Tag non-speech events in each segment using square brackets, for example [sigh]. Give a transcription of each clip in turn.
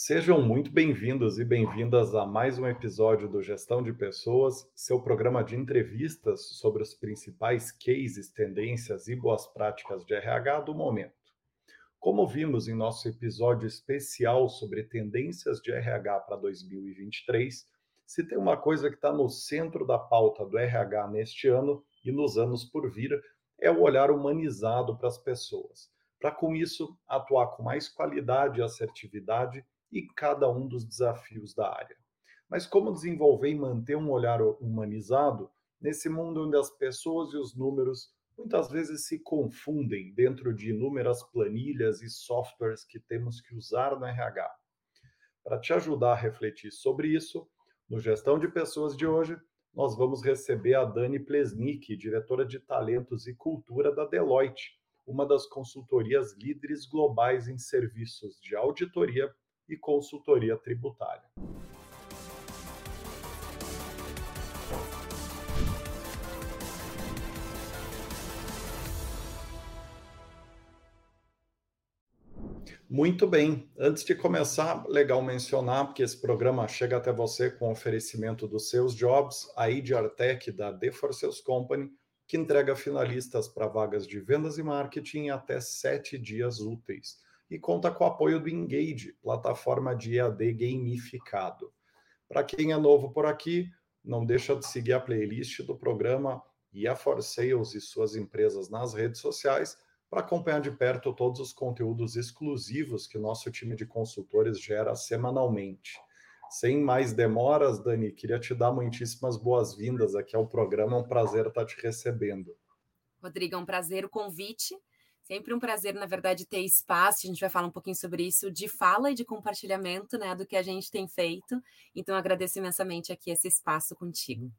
Sejam muito bem-vindos e bem-vindas a mais um episódio do Gestão de Pessoas, seu programa de entrevistas sobre os principais cases, tendências e boas práticas de RH do momento. Como vimos em nosso episódio especial sobre tendências de RH para 2023, se tem uma coisa que está no centro da pauta do RH neste ano e nos anos por vir, é o olhar humanizado para as pessoas. Para com isso, atuar com mais qualidade e assertividade e cada um dos desafios da área. Mas como desenvolver e manter um olhar humanizado nesse mundo onde as pessoas e os números muitas vezes se confundem dentro de inúmeras planilhas e softwares que temos que usar no RH? Para te ajudar a refletir sobre isso, no Gestão de Pessoas de hoje, nós vamos receber a Dani Plesnik, diretora de Talentos e Cultura da Deloitte, uma das consultorias líderes globais em serviços de auditoria e consultoria tributária. Muito bem. Antes de começar, legal mencionar, porque esse programa chega até você com oferecimento dos seus jobs, a IDRTech da The For Sales Company, que entrega finalistas para vagas de vendas e marketing em até sete dias úteis e conta com o apoio do Engage, plataforma de EAD gamificado. Para quem é novo por aqui, não deixa de seguir a playlist do programa e a For Sales e suas empresas nas redes sociais para acompanhar de perto todos os conteúdos exclusivos que nosso time de consultores gera semanalmente. Sem mais demoras, Dani, queria te dar muitíssimas boas-vindas aqui ao programa. É um prazer estar te recebendo. Rodrigo, é um prazer o convite. Sempre um prazer, na verdade, ter espaço, a gente vai falar um pouquinho sobre isso, de fala e de compartilhamento né, do que a gente tem feito. Então, agradeço imensamente aqui esse espaço contigo.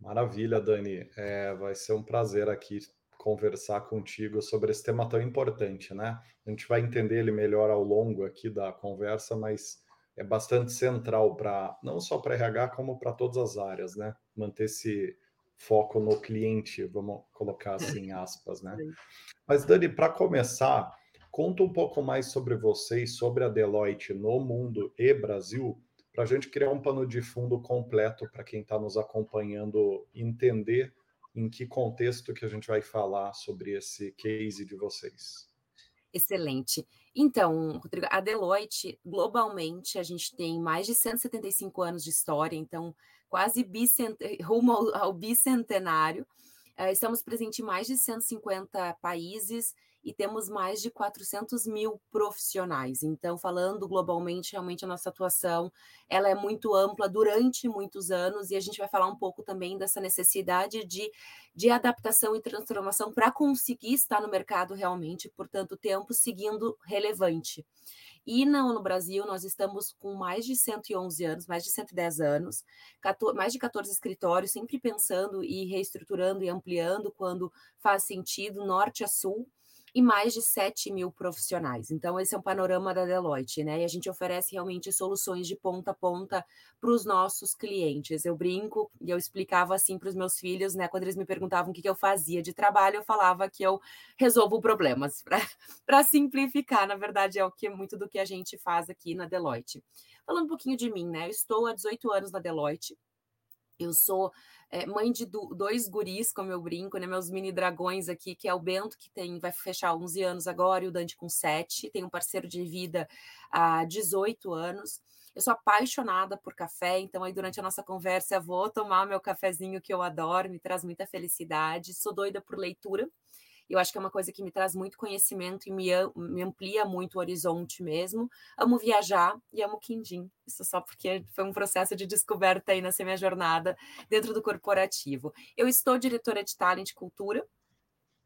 Maravilha, Dani. É, vai ser um prazer aqui conversar contigo sobre esse tema tão importante, né? A gente vai entender ele melhor ao longo aqui da conversa, mas é bastante central para não só para RH como para todas as áreas, né? Manter esse foco no cliente, vamos colocar assim aspas, né? Mas Dani, para começar, conta um pouco mais sobre vocês, sobre a Deloitte no mundo e Brasil, para a gente criar um pano de fundo completo para quem está nos acompanhando entender em que contexto que a gente vai falar sobre esse case de vocês. Excelente. Então, Rodrigo, a Deloitte, globalmente, a gente tem mais de 175 anos de história, então quase bicent... rumo ao, ao bicentenário. Uh, estamos presentes em mais de 150 países e temos mais de 400 mil profissionais. Então, falando globalmente, realmente a nossa atuação ela é muito ampla durante muitos anos e a gente vai falar um pouco também dessa necessidade de, de adaptação e transformação para conseguir estar no mercado realmente por tanto tempo, seguindo relevante. E não no Brasil, nós estamos com mais de 111 anos, mais de 110 anos, 14, mais de 14 escritórios, sempre pensando e reestruturando e ampliando quando faz sentido, norte a sul e mais de 7 mil profissionais. Então, esse é um panorama da Deloitte, né? E a gente oferece realmente soluções de ponta a ponta para os nossos clientes. Eu brinco e eu explicava assim para os meus filhos, né? Quando eles me perguntavam o que, que eu fazia de trabalho, eu falava que eu resolvo problemas, [laughs] para simplificar. Na verdade, é o que muito do que a gente faz aqui na Deloitte. Falando um pouquinho de mim, né? Eu estou há 18 anos na Deloitte. Eu sou é, mãe de dois guris, como eu brinco, né? Meus mini dragões aqui, que é o Bento, que tem, vai fechar 11 anos agora, e o Dante com 7. Tem um parceiro de vida há 18 anos. Eu sou apaixonada por café, então aí durante a nossa conversa eu vou tomar meu cafezinho que eu adoro, me traz muita felicidade. Sou doida por leitura. Eu acho que é uma coisa que me traz muito conhecimento e me, me amplia muito o horizonte mesmo. Amo viajar e amo quindim. Isso só porque foi um processo de descoberta aí nessa minha jornada dentro do corporativo. Eu estou diretora de Talent Cultura,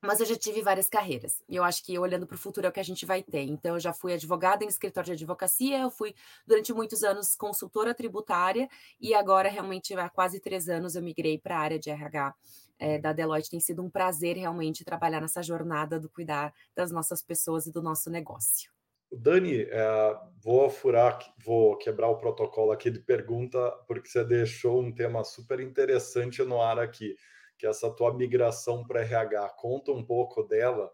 mas eu já tive várias carreiras. E eu acho que olhando para o futuro é o que a gente vai ter. Então, eu já fui advogada em escritório de advocacia, eu fui durante muitos anos consultora tributária, e agora, realmente, há quase três anos, eu migrei para a área de RH é, da Deloitte. Tem sido um prazer realmente trabalhar nessa jornada do cuidar das nossas pessoas e do nosso negócio. Dani, é, vou furar, vou quebrar o protocolo aqui de pergunta, porque você deixou um tema super interessante no ar aqui que essa tua migração para RH. Conta um pouco dela,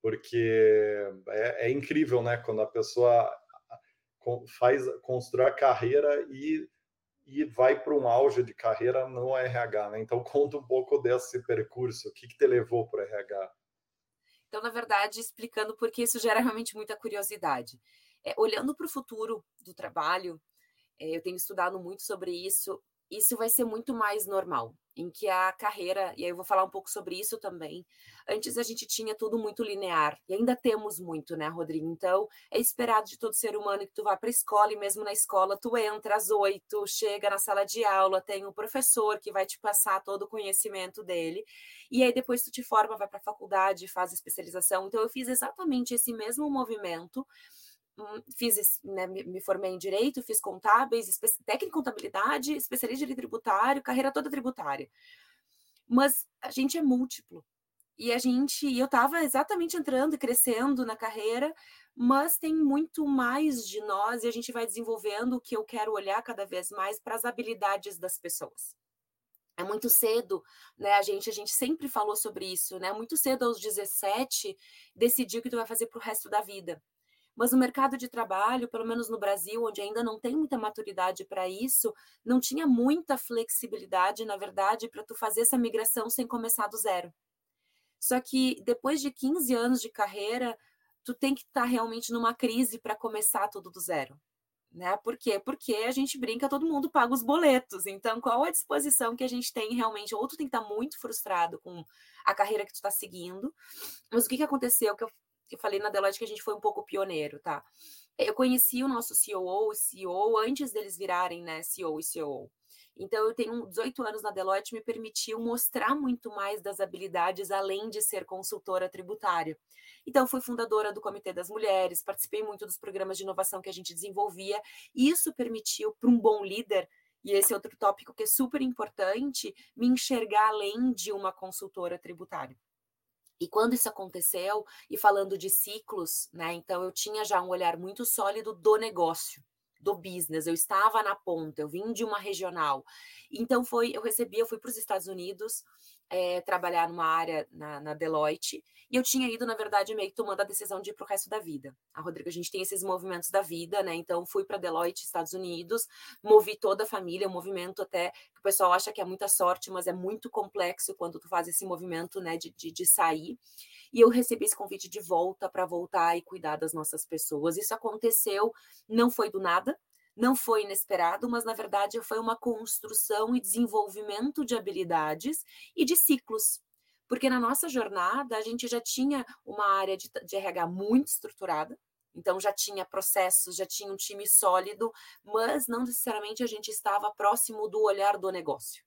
porque é, é, incrível, né? Quando a pessoa faz construir a carreira e, e vai para um auge de carreira no RH, né? Então [laughs] conta um pouco desse percurso, o que, que te levou para o RH? Então, na verdade, explicando porque isso gera realmente muita curiosidade. É, olhando para o futuro do trabalho, é, eu tenho estudado muito sobre isso, isso vai ser muito mais normal, em que a carreira, e aí eu vou falar um pouco sobre isso também. Antes a gente tinha tudo muito linear, e ainda temos muito, né, Rodrigo? Então, é esperado de todo ser humano que tu vá para a escola, e mesmo na escola tu entra às oito, chega na sala de aula, tem um professor que vai te passar todo o conhecimento dele, e aí depois tu te forma, vai para a faculdade, faz especialização. Então, eu fiz exatamente esse mesmo movimento, fiz, né, me formei em direito, fiz contábeis, técnico em contabilidade, especialista em tributário, carreira toda tributária. Mas a gente é múltiplo. E a gente, eu estava exatamente entrando e crescendo na carreira, mas tem muito mais de nós e a gente vai desenvolvendo o que eu quero olhar cada vez mais para as habilidades das pessoas. É muito cedo, né? A gente, a gente sempre falou sobre isso, né? Muito cedo aos 17, decidir o que tu vai fazer para o resto da vida. Mas no mercado de trabalho, pelo menos no Brasil, onde ainda não tem muita maturidade para isso, não tinha muita flexibilidade, na verdade, para tu fazer essa migração sem começar do zero. Só que depois de 15 anos de carreira, tu tem que estar tá realmente numa crise para começar tudo do zero. Né? Por quê? Porque a gente brinca, todo mundo paga os boletos. Então, qual a disposição que a gente tem realmente? Ou tu tem que estar tá muito frustrado com a carreira que tu está seguindo. Mas o que, que aconteceu? Que eu eu falei na Deloitte que a gente foi um pouco pioneiro, tá? Eu conheci o nosso COO e CEO antes deles virarem, né, CEO e COO. Então, eu tenho 18 anos na Deloitte, me permitiu mostrar muito mais das habilidades, além de ser consultora tributária. Então, fui fundadora do Comitê das Mulheres, participei muito dos programas de inovação que a gente desenvolvia, e isso permitiu para um bom líder, e esse é outro tópico que é super importante, me enxergar além de uma consultora tributária. E quando isso aconteceu, e falando de ciclos, né? Então eu tinha já um olhar muito sólido do negócio, do business. Eu estava na ponta, eu vim de uma regional. Então foi, eu recebi, eu fui para os Estados Unidos, é, trabalhar numa área na, na, Deloitte, e eu tinha ido, na verdade, meio que tomando a decisão de ir para o resto da vida. A Rodrigo, a gente tem esses movimentos da vida, né? Então, fui para Deloitte, Estados Unidos, movi toda a família, um movimento até que o pessoal acha que é muita sorte, mas é muito complexo quando tu faz esse movimento, né, de, de, de sair. E eu recebi esse convite de volta para voltar e cuidar das nossas pessoas. Isso aconteceu, não foi do nada, não foi inesperado, mas na verdade foi uma construção e desenvolvimento de habilidades e de ciclos. Porque na nossa jornada a gente já tinha uma área de, de RH muito estruturada, então já tinha processos, já tinha um time sólido, mas não necessariamente a gente estava próximo do olhar do negócio.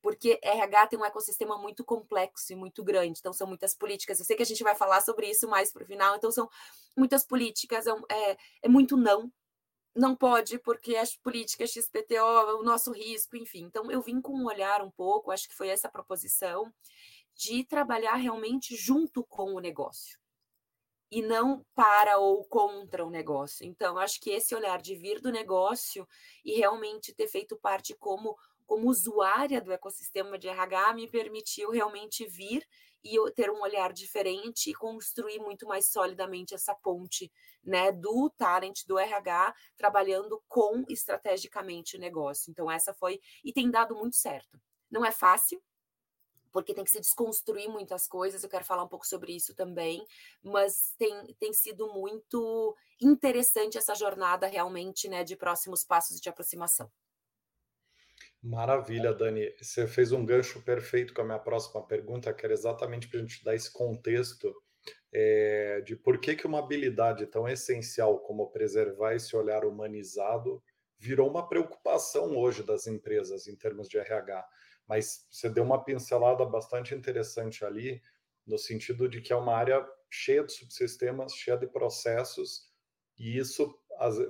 Porque RH tem um ecossistema muito complexo e muito grande, então são muitas políticas. Eu sei que a gente vai falar sobre isso mais para o final, então são muitas políticas, é, é, é muito não, não pode porque as políticas XPTO, o nosso risco, enfim. Então, eu vim com um olhar um pouco, acho que foi essa a proposição, de trabalhar realmente junto com o negócio e não para ou contra o negócio. Então, acho que esse olhar de vir do negócio e realmente ter feito parte como como usuária do ecossistema de RH me permitiu realmente vir e ter um olhar diferente e construir muito mais solidamente essa ponte, né, do talent do RH trabalhando com estrategicamente o negócio. Então essa foi e tem dado muito certo. Não é fácil, porque tem que se desconstruir muitas coisas, eu quero falar um pouco sobre isso também, mas tem, tem sido muito interessante essa jornada realmente, né, de próximos passos de aproximação. Maravilha, Dani. Você fez um gancho perfeito com a minha próxima pergunta, que era exatamente para a gente dar esse contexto é, de por que, que uma habilidade tão essencial como preservar esse olhar humanizado virou uma preocupação hoje das empresas em termos de RH. Mas você deu uma pincelada bastante interessante ali, no sentido de que é uma área cheia de subsistemas, cheia de processos, e isso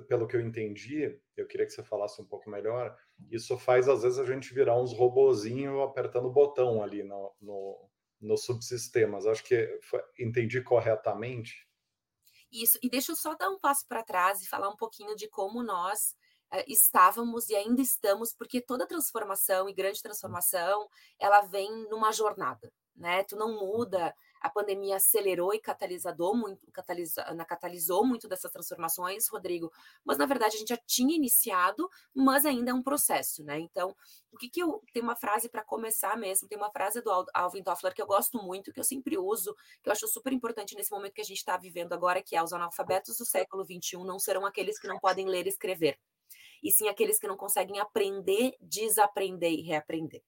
pelo que eu entendi, eu queria que você falasse um pouco melhor, isso faz às vezes a gente virar uns robozinhos apertando o botão ali no, no, nos subsistemas. Acho que foi, entendi corretamente. Isso, e deixa eu só dar um passo para trás e falar um pouquinho de como nós uh, estávamos e ainda estamos, porque toda transformação e grande transformação, ela vem numa jornada, né? Tu não muda a pandemia acelerou e catalisador muito, catalisa, catalisou muito dessas transformações, Rodrigo, mas na verdade a gente já tinha iniciado, mas ainda é um processo, né? Então, o que, que eu tem uma frase para começar mesmo, tem uma frase do Alvin Toffler que eu gosto muito, que eu sempre uso, que eu acho super importante nesse momento que a gente está vivendo agora, que é os analfabetos do século XXI não serão aqueles que não podem ler e escrever, e sim aqueles que não conseguem aprender, desaprender e reaprender.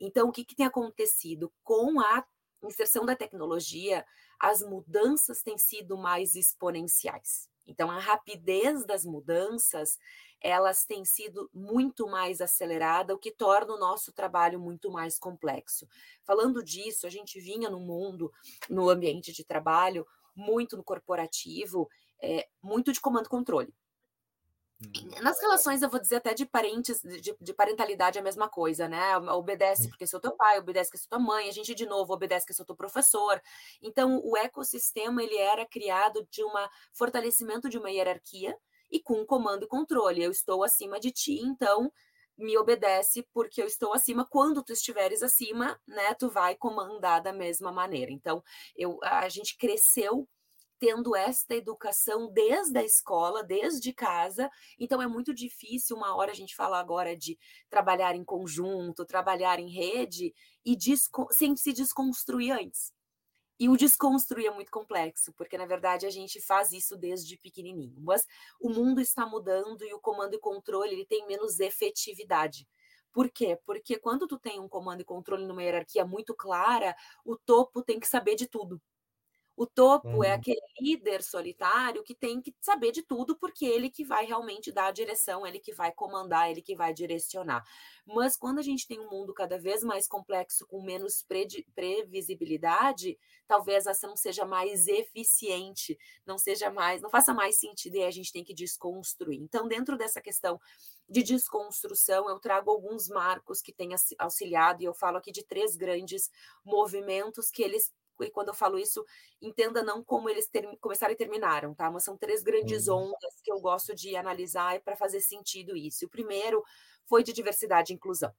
Então, o que, que tem acontecido com a inserção da tecnologia? As mudanças têm sido mais exponenciais. Então, a rapidez das mudanças, elas têm sido muito mais acelerada, o que torna o nosso trabalho muito mais complexo. Falando disso, a gente vinha no mundo, no ambiente de trabalho, muito no corporativo, é, muito de comando-controle. Uhum. Nas relações, eu vou dizer até de parentes, de, de, parentalidade é a mesma coisa, né? Obedece porque sou teu pai, obedece porque sou tua mãe, a gente de novo obedece porque sou teu professor. Então, o ecossistema ele era criado de um fortalecimento de uma hierarquia e com comando e controle. Eu estou acima de ti, então me obedece porque eu estou acima. Quando tu estiveres acima, né, tu vai comandar da mesma maneira. Então, eu, a gente cresceu tendo esta educação desde a escola, desde casa. Então é muito difícil uma hora a gente falar agora de trabalhar em conjunto, trabalhar em rede e sem se desconstruir antes. E o desconstruir é muito complexo, porque na verdade a gente faz isso desde pequenininho. Mas o mundo está mudando e o comando e controle ele tem menos efetividade. Por quê? Porque quando tu tem um comando e controle numa hierarquia muito clara, o topo tem que saber de tudo. O topo é uhum. é aquele líder solitário que tem que saber de tudo, porque ele que vai realmente dar a direção, ele que vai comandar, ele que vai direcionar. Mas quando a gente tem um mundo cada vez mais complexo, com menos pre previsibilidade, talvez essa não seja mais eficiente, não seja mais, não faça mais sentido e a gente tem que desconstruir. Então, dentro dessa questão de desconstrução, eu trago alguns marcos que têm auxiliado, e eu falo aqui de três grandes movimentos que eles e quando eu falo isso, entenda não como eles começaram e terminaram, tá? Mas são três grandes uhum. ondas que eu gosto de analisar para fazer sentido isso. O primeiro foi de diversidade e inclusão.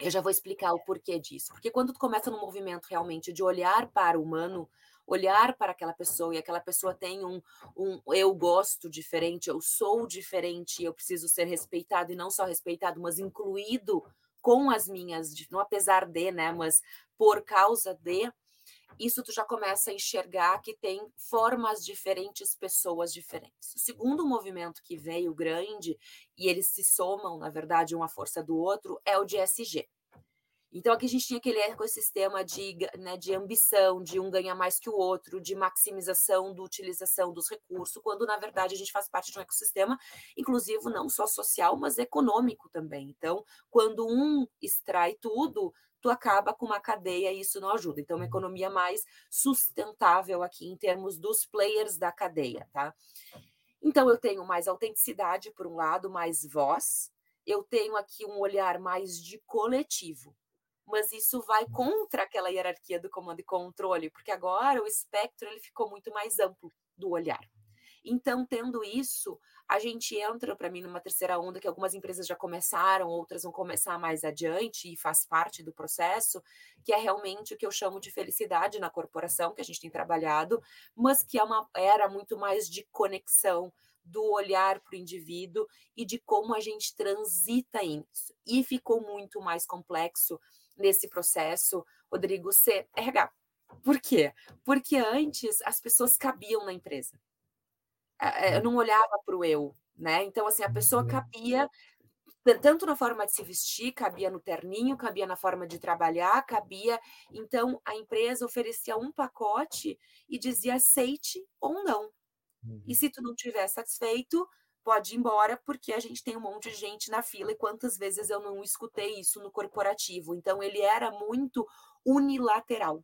Eu já vou explicar o porquê disso. Porque quando tu começa num movimento realmente de olhar para o humano, olhar para aquela pessoa e aquela pessoa tem um, um eu gosto diferente, eu sou diferente, eu preciso ser respeitado e não só respeitado, mas incluído com as minhas, não apesar de, né, mas por causa de, isso tu já começa a enxergar que tem formas diferentes, pessoas diferentes. O segundo movimento que veio grande, e eles se somam, na verdade, uma força do outro, é o de SG. Então, aqui a gente tinha aquele ecossistema de, né, de ambição, de um ganhar mais que o outro, de maximização da utilização dos recursos, quando, na verdade, a gente faz parte de um ecossistema inclusivo, não só social, mas econômico também. Então, quando um extrai tudo, tu acaba com uma cadeia e isso não ajuda. Então, uma uhum. economia mais sustentável aqui em termos dos players da cadeia, tá? Então, eu tenho mais autenticidade, por um lado, mais voz, eu tenho aqui um olhar mais de coletivo, mas isso vai uhum. contra aquela hierarquia do comando e controle, porque agora o espectro ele ficou muito mais amplo do olhar. Então, tendo isso, a gente entra, para mim, numa terceira onda que algumas empresas já começaram, outras vão começar mais adiante e faz parte do processo, que é realmente o que eu chamo de felicidade na corporação, que a gente tem trabalhado, mas que é uma era muito mais de conexão, do olhar para o indivíduo e de como a gente transita isso. E ficou muito mais complexo nesse processo, Rodrigo, ser RH. Por quê? Porque antes as pessoas cabiam na empresa. É, eu não olhava para o eu, né? Então, assim, a pessoa uhum. cabia tanto na forma de se vestir, cabia no terninho, cabia na forma de trabalhar, cabia. Então, a empresa oferecia um pacote e dizia aceite ou não. Uhum. E se tu não estiver satisfeito, pode ir embora, porque a gente tem um monte de gente na fila. E quantas vezes eu não escutei isso no corporativo? Então, ele era muito unilateral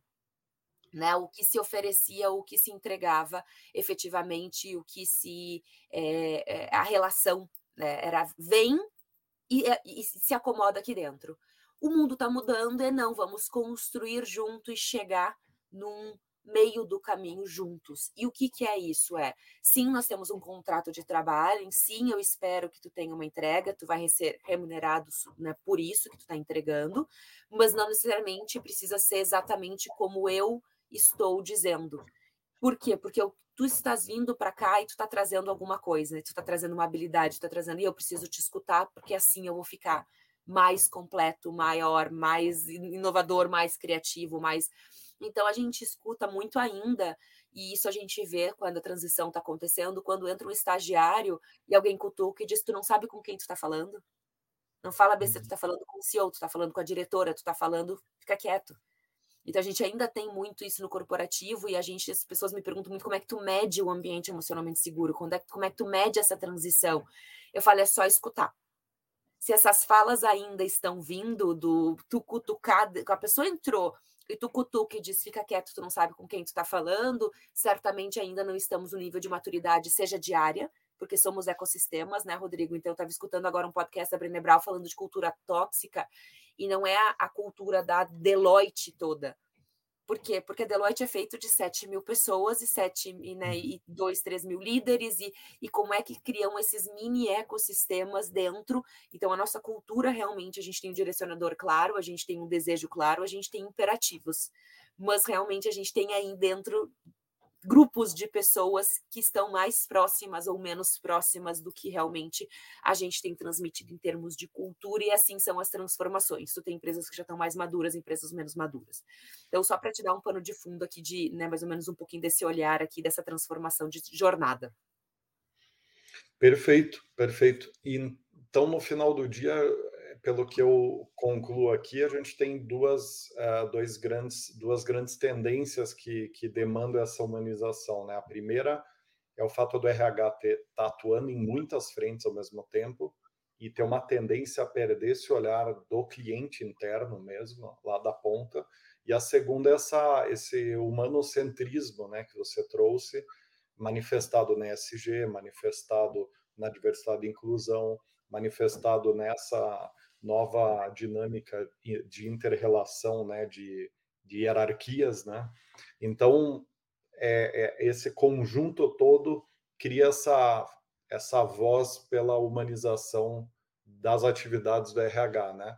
né, o que se oferecia, o que se entregava efetivamente, o que se é, a relação né, era vem e, e, se acomoda aqui dentro. O mundo está mudando e não vamos construir junto e chegar num meio do caminho juntos. E o que, que é isso? É, sim, nós temos um contrato de trabalho, sim, eu espero que tu tenha uma entrega, tu vai ser remunerado né, por isso que tu está entregando, mas não necessariamente precisa ser exatamente como eu estou dizendo. Por quê? Porque eu, tu estás vindo para cá e tu está trazendo alguma coisa, né? tu está trazendo uma habilidade, tu está trazendo, e eu preciso te escutar, porque assim eu vou ficar mais completo, maior, mais inovador, mais criativo, mais. Então a gente escuta muito ainda, e isso a gente vê quando a transição está acontecendo, quando entra um estagiário e alguém cutuca e diz: Tu não sabe com quem tu está falando? Não fala besteira, tu está falando com o CEO, tu está falando com a diretora, tu está falando, fica quieto. Então a gente ainda tem muito isso no corporativo e a gente, as pessoas me perguntam muito como é que tu mede o ambiente emocionalmente seguro, como é, como é que tu mede essa transição. Eu falo, é só escutar se essas falas ainda estão vindo do tu cutucar, a pessoa entrou e tu cutuca e diz fica quieto, tu não sabe com quem tu está falando, certamente ainda não estamos no nível de maturidade, seja diária, porque somos ecossistemas, né, Rodrigo? Então, eu estava escutando agora um podcast da Brené Brown falando de cultura tóxica, e não é a, a cultura da Deloitte toda, por quê? Porque a Deloitte é feito de 7 mil pessoas e 7, né, e 2, 3 mil líderes, e, e como é que criam esses mini ecossistemas dentro. Então, a nossa cultura realmente, a gente tem um direcionador claro, a gente tem um desejo claro, a gente tem imperativos. Mas realmente a gente tem aí dentro grupos de pessoas que estão mais próximas ou menos próximas do que realmente a gente tem transmitido em termos de cultura, e assim são as transformações. Tu tem empresas que já estão mais maduras, empresas menos maduras. Então, só para te dar um pano de fundo aqui de, né, mais ou menos um pouquinho desse olhar aqui, dessa transformação de jornada. Perfeito, perfeito. E então, no final do dia, pelo que eu concluo aqui, a gente tem duas, uh, dois grandes, duas grandes tendências que, que demandam essa humanização. Né? A primeira é o fato do RH estar tá atuando em muitas frentes ao mesmo tempo e ter uma tendência a perder esse olhar do cliente interno mesmo, lá da ponta. E a segunda é essa, esse humanocentrismo né, que você trouxe, manifestado na SG, manifestado na diversidade e inclusão, manifestado nessa nova dinâmica de interrelação, né, de, de hierarquias, né? Então, é, é, esse conjunto todo cria essa, essa voz pela humanização das atividades do RH, né?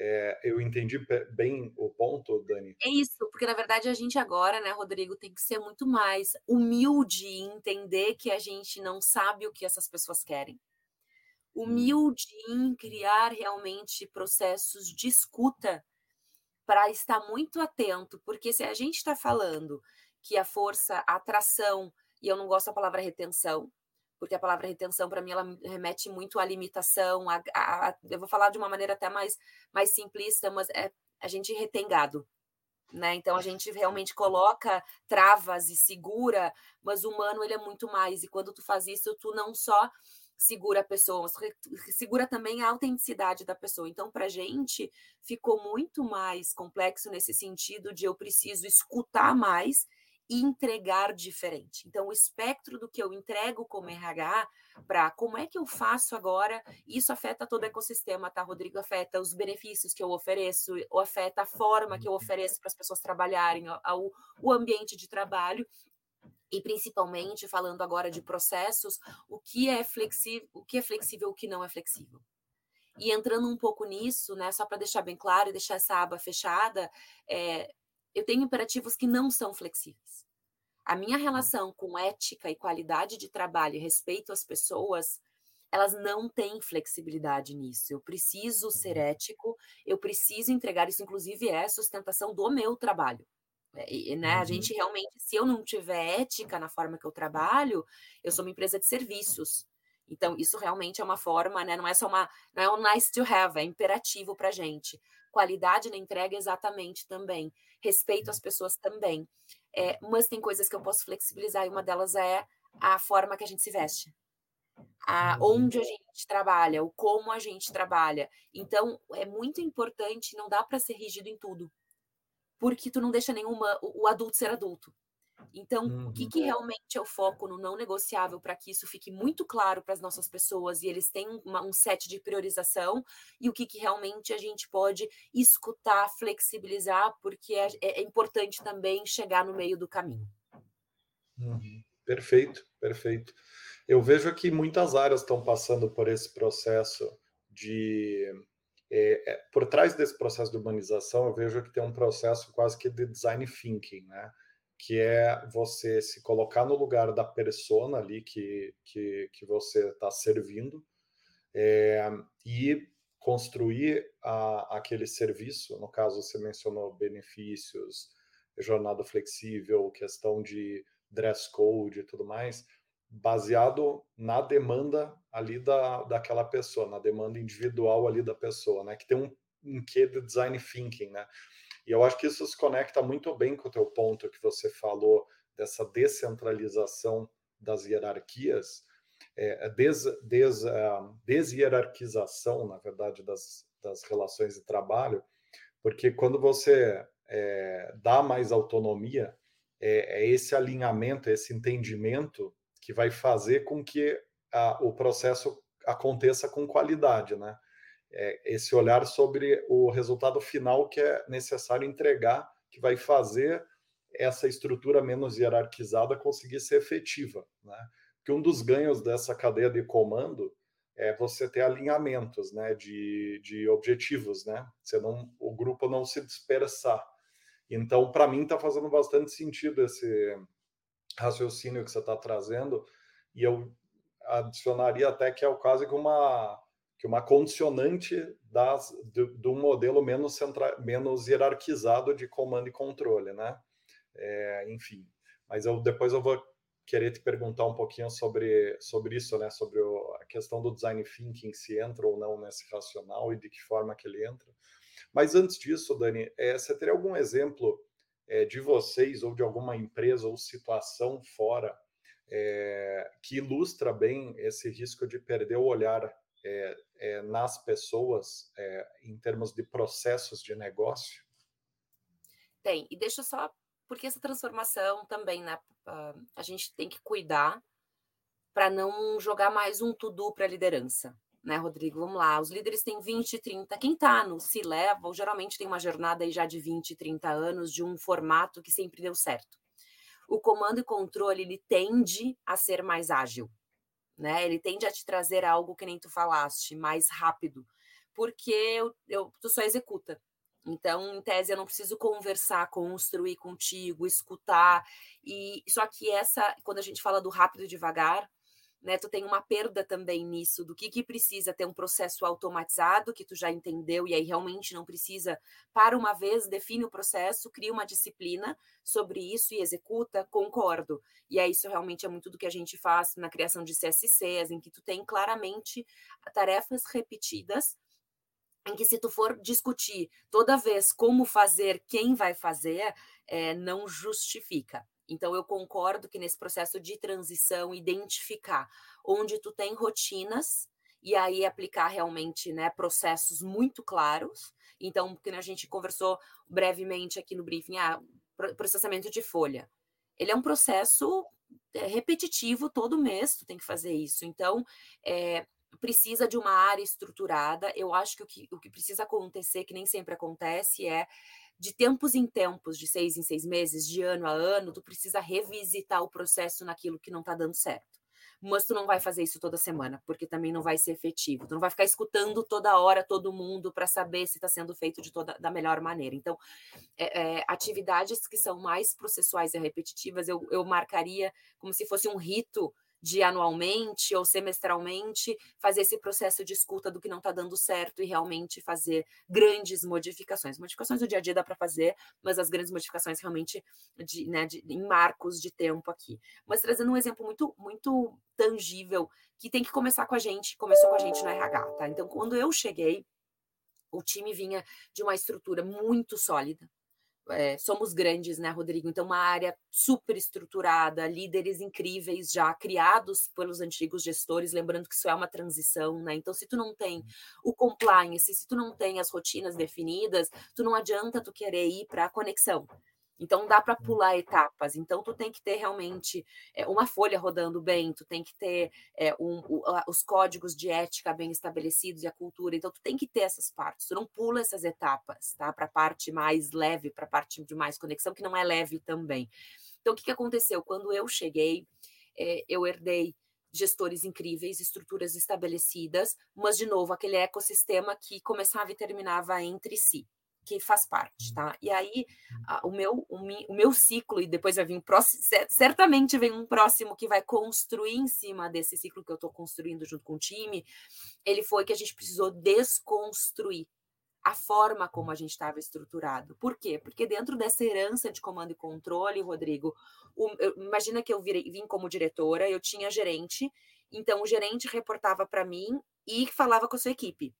É, eu entendi bem o ponto, Dani? É isso, porque na verdade a gente agora, né, Rodrigo, tem que ser muito mais humilde e entender que a gente não sabe o que essas pessoas querem humilde em criar realmente processos de escuta para estar muito atento, porque se a gente está falando que a força, a atração, e eu não gosto da palavra retenção, porque a palavra retenção para mim ela remete muito à limitação, a, a, a, eu vou falar de uma maneira até mais, mais simplista, mas é, a gente retém gado. Né? Então a gente realmente coloca travas e segura, mas o humano ele é muito mais. E quando tu faz isso, tu não só segura a pessoa, segura também a autenticidade da pessoa. Então, para a gente, ficou muito mais complexo nesse sentido de eu preciso escutar mais e entregar diferente. Então, o espectro do que eu entrego como RH para como é que eu faço agora, isso afeta todo o ecossistema, tá, Rodrigo? Afeta os benefícios que eu ofereço, ou afeta a forma que eu ofereço para as pessoas trabalharem, ao, o ambiente de trabalho e principalmente falando agora de processos, o que é flexível, o que é flexível, o que não é flexível. E entrando um pouco nisso, né, só para deixar bem claro e deixar essa aba fechada, é, eu tenho imperativos que não são flexíveis. A minha relação com ética e qualidade de trabalho e respeito às pessoas, elas não têm flexibilidade nisso. Eu preciso ser uhum. ético, eu preciso entregar isso, inclusive é sustentação do meu trabalho. E, né, uhum. A gente realmente, se eu não tiver ética na forma que eu trabalho, eu sou uma empresa de serviços. Então, isso realmente é uma forma, né? Não é só uma, não é um nice to have, é imperativo para gente. Qualidade na entrega, exatamente também. Respeito às pessoas também. É, mas tem coisas que eu posso flexibilizar, e uma delas é a forma que a gente se veste. A, uhum. onde a gente trabalha, o como a gente trabalha. Então, é muito importante, não dá para ser rígido em tudo porque tu não deixa nenhuma o adulto ser adulto. Então, uhum. o que, uhum. que realmente é o foco no não negociável para que isso fique muito claro para as nossas pessoas e eles têm uma, um set de priorização e o que, que realmente a gente pode escutar, flexibilizar, porque é, é, é importante também chegar no meio do caminho. Uhum. Perfeito, perfeito. Eu vejo que muitas áreas estão passando por esse processo de é, é, por trás desse processo de humanização, eu vejo que tem um processo quase que de design thinking, né? que é você se colocar no lugar da persona ali que, que, que você está servindo é, e construir a, aquele serviço. No caso, você mencionou benefícios, jornada flexível, questão de dress code e tudo mais, baseado na demanda ali da, daquela pessoa, na demanda individual ali da pessoa, né? Que tem um, um quê de design thinking, né? E eu acho que isso se conecta muito bem com o teu ponto que você falou dessa descentralização das hierarquias, é, des, des, uh, deshierarquização, na verdade, das, das relações de trabalho, porque quando você é, dá mais autonomia, é, é, esse alinhamento, esse entendimento que vai fazer com que a, o processo aconteça com qualidade, né? É, esse olhar sobre o resultado final que é necessário entregar, que vai fazer essa estrutura menos hierarquizada conseguir ser efetiva, né? Que um dos ganhos dessa cadeia de comando é você ter alinhamentos, né, de, de objetivos, né? Você não, o grupo não se dispersar. Então, para mim, está fazendo bastante sentido esse raciocínio que você está trazendo, e eu adicionaria até que é o caso que uma que uma condicionante das, do, do modelo menos, centra, menos hierarquizado de comando e controle, né? É, enfim, mas eu depois eu vou querer te perguntar um pouquinho sobre, sobre isso, né? Sobre o, a questão do design thinking, se entra ou não nesse racional e de que forma que ele entra. Mas antes disso, Dani, é, você teria algum exemplo é, de vocês ou de alguma empresa ou situação fora é, que ilustra bem esse risco de perder o olhar é, é, nas pessoas é, em termos de processos de negócio? Tem, e deixa só, porque essa transformação também, né, a gente tem que cuidar para não jogar mais um to-do para a liderança né, Rodrigo? Vamos lá, os líderes têm 20, 30. Quem está no se leva, geralmente tem uma jornada aí já de 20, 30 anos de um formato que sempre deu certo. O comando e controle ele tende a ser mais ágil, né? Ele tende a te trazer algo que nem tu falaste, mais rápido, porque eu, eu, tu só executa. Então, em tese, eu não preciso conversar, construir contigo, escutar. E só que essa, quando a gente fala do rápido e devagar, né? Tu tem uma perda também nisso do que, que precisa ter um processo automatizado que tu já entendeu e aí realmente não precisa para uma vez define o processo, cria uma disciplina sobre isso e executa, concordo. E é isso realmente é muito do que a gente faz na criação de CSCs, em que tu tem claramente tarefas repetidas em que se tu for discutir toda vez como fazer, quem vai fazer, é, não justifica. Então, eu concordo que nesse processo de transição, identificar onde tu tem rotinas e aí aplicar realmente né, processos muito claros. Então, porque a gente conversou brevemente aqui no briefing, ah, processamento de folha. Ele é um processo é, repetitivo, todo mês tu tem que fazer isso. Então, é, precisa de uma área estruturada. Eu acho que o, que o que precisa acontecer, que nem sempre acontece, é de tempos em tempos, de seis em seis meses, de ano a ano, tu precisa revisitar o processo naquilo que não está dando certo. Mas tu não vai fazer isso toda semana, porque também não vai ser efetivo. Tu não vai ficar escutando toda hora todo mundo para saber se está sendo feito de toda da melhor maneira. Então, é, é, atividades que são mais processuais e repetitivas, eu, eu marcaria como se fosse um rito de anualmente ou semestralmente fazer esse processo de escuta do que não está dando certo e realmente fazer grandes modificações. Modificações do dia a dia dá para fazer, mas as grandes modificações realmente de, né, de, em marcos de tempo aqui. Mas trazendo um exemplo muito, muito tangível que tem que começar com a gente, começou com a gente no RH, tá? Então, quando eu cheguei, o time vinha de uma estrutura muito sólida, é, somos grandes, né, Rodrigo? Então, uma área super estruturada, líderes incríveis já criados pelos antigos gestores, lembrando que isso é uma transição, né? Então, se tu não tem o compliance, se tu não tem as rotinas definidas, tu não adianta tu querer ir para a conexão. Então dá para hum. pular etapas. Então tu tem que ter realmente é, uma folha rodando bem, tu tem que ter é, um, o, os códigos de ética bem estabelecidos e a cultura. Então tu tem que ter essas partes. Tu não pula essas etapas, tá? Para a parte mais leve, para a parte de mais conexão que não é leve também. Então o que, que aconteceu quando eu cheguei? É, eu herdei gestores incríveis, estruturas estabelecidas, mas, de novo, aquele ecossistema que começava e terminava entre si que faz parte, tá? E aí, a, o, meu, o, mi, o, meu ciclo, e depois vai vir um próximo, certamente vem um próximo que vai construir em cima desse ciclo que eu estou construindo junto com o time, ele foi que a gente precisou desconstruir a forma como a gente estava estruturado. Por quê? Porque dentro dessa herança de comando e controle, Rodrigo, o, eu, imagina que eu virei, vim como diretora, eu tinha gerente, então o gerente reportava para mim e falava com a sua equipe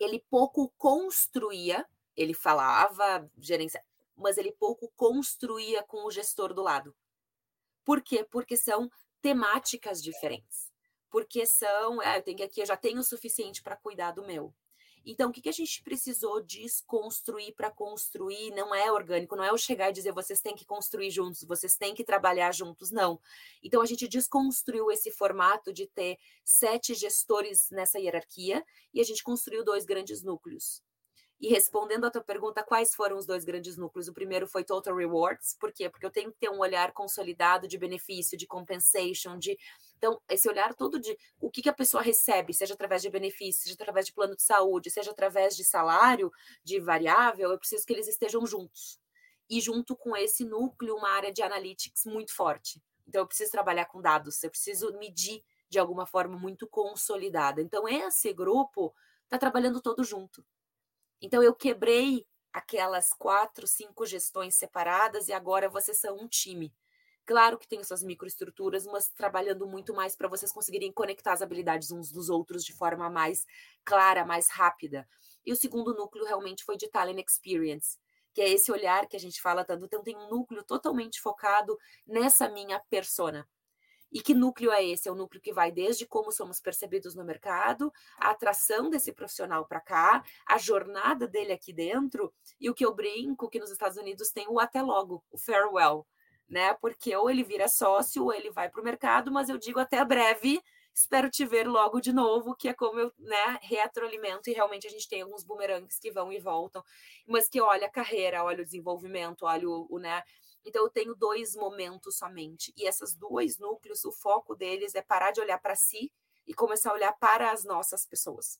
ele pouco construía, ele falava gerência, mas ele pouco construía com o gestor do lado. Por quê? Porque são temáticas diferentes. Porque são, ah, eu tenho aqui, eu já tenho o suficiente para cuidar do meu. Então, o que, que a gente precisou desconstruir para construir? Não é orgânico, não é eu chegar e dizer vocês têm que construir juntos, vocês têm que trabalhar juntos, não. Então, a gente desconstruiu esse formato de ter sete gestores nessa hierarquia e a gente construiu dois grandes núcleos. E respondendo a tua pergunta, quais foram os dois grandes núcleos? O primeiro foi Total Rewards, por quê? Porque eu tenho que ter um olhar consolidado de benefício, de compensation, de. Então, esse olhar todo de o que, que a pessoa recebe, seja através de benefício, seja através de plano de saúde, seja através de salário, de variável, eu preciso que eles estejam juntos. E junto com esse núcleo, uma área de analytics muito forte. Então, eu preciso trabalhar com dados, eu preciso medir de alguma forma muito consolidada. Então, esse grupo está trabalhando todo junto. Então, eu quebrei aquelas quatro, cinco gestões separadas e agora vocês são um time. Claro que tem suas microestruturas, mas trabalhando muito mais para vocês conseguirem conectar as habilidades uns dos outros de forma mais clara, mais rápida. E o segundo núcleo realmente foi de Talent Experience, que é esse olhar que a gente fala tanto. Então, tem um núcleo totalmente focado nessa minha persona. E que núcleo é esse? É o núcleo que vai desde como somos percebidos no mercado, a atração desse profissional para cá, a jornada dele aqui dentro, e o que eu brinco que nos Estados Unidos tem o até logo, o farewell, né? Porque ou ele vira sócio, ou ele vai para o mercado, mas eu digo até breve, espero te ver logo de novo, que é como eu né, retroalimento, e realmente a gente tem alguns bumerangues que vão e voltam, mas que olha a carreira, olha o desenvolvimento, olha o, o né, então, eu tenho dois momentos somente. E esses dois núcleos, o foco deles é parar de olhar para si e começar a olhar para as nossas pessoas.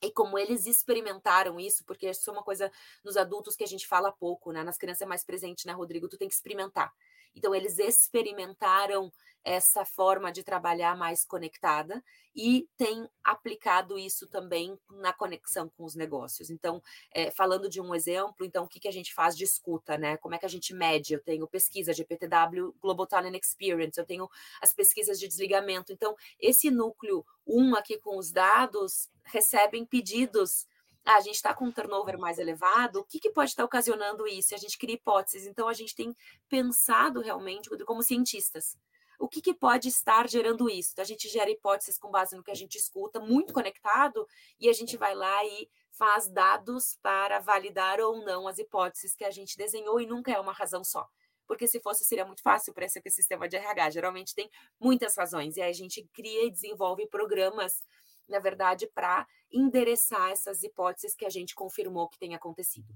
E como eles experimentaram isso, porque isso é uma coisa nos adultos que a gente fala pouco, né? Nas crianças é mais presente, né, Rodrigo? Tu tem que experimentar. Então, eles experimentaram essa forma de trabalhar mais conectada e têm aplicado isso também na conexão com os negócios. Então, é, falando de um exemplo, então, o que, que a gente faz de escuta, né? Como é que a gente mede? Eu tenho pesquisa de PTW Global Talent Experience, eu tenho as pesquisas de desligamento. Então, esse núcleo um aqui com os dados recebem pedidos ah, a gente está com um turnover mais elevado, o que, que pode estar ocasionando isso? A gente cria hipóteses. Então, a gente tem pensado realmente como cientistas. O que, que pode estar gerando isso? Então, a gente gera hipóteses com base no que a gente escuta, muito conectado, e a gente vai lá e faz dados para validar ou não as hipóteses que a gente desenhou, e nunca é uma razão só porque se fosse seria muito fácil para esse sistema de RH. Geralmente tem muitas razões e aí a gente cria e desenvolve programas na verdade, para endereçar essas hipóteses que a gente confirmou que tem acontecido.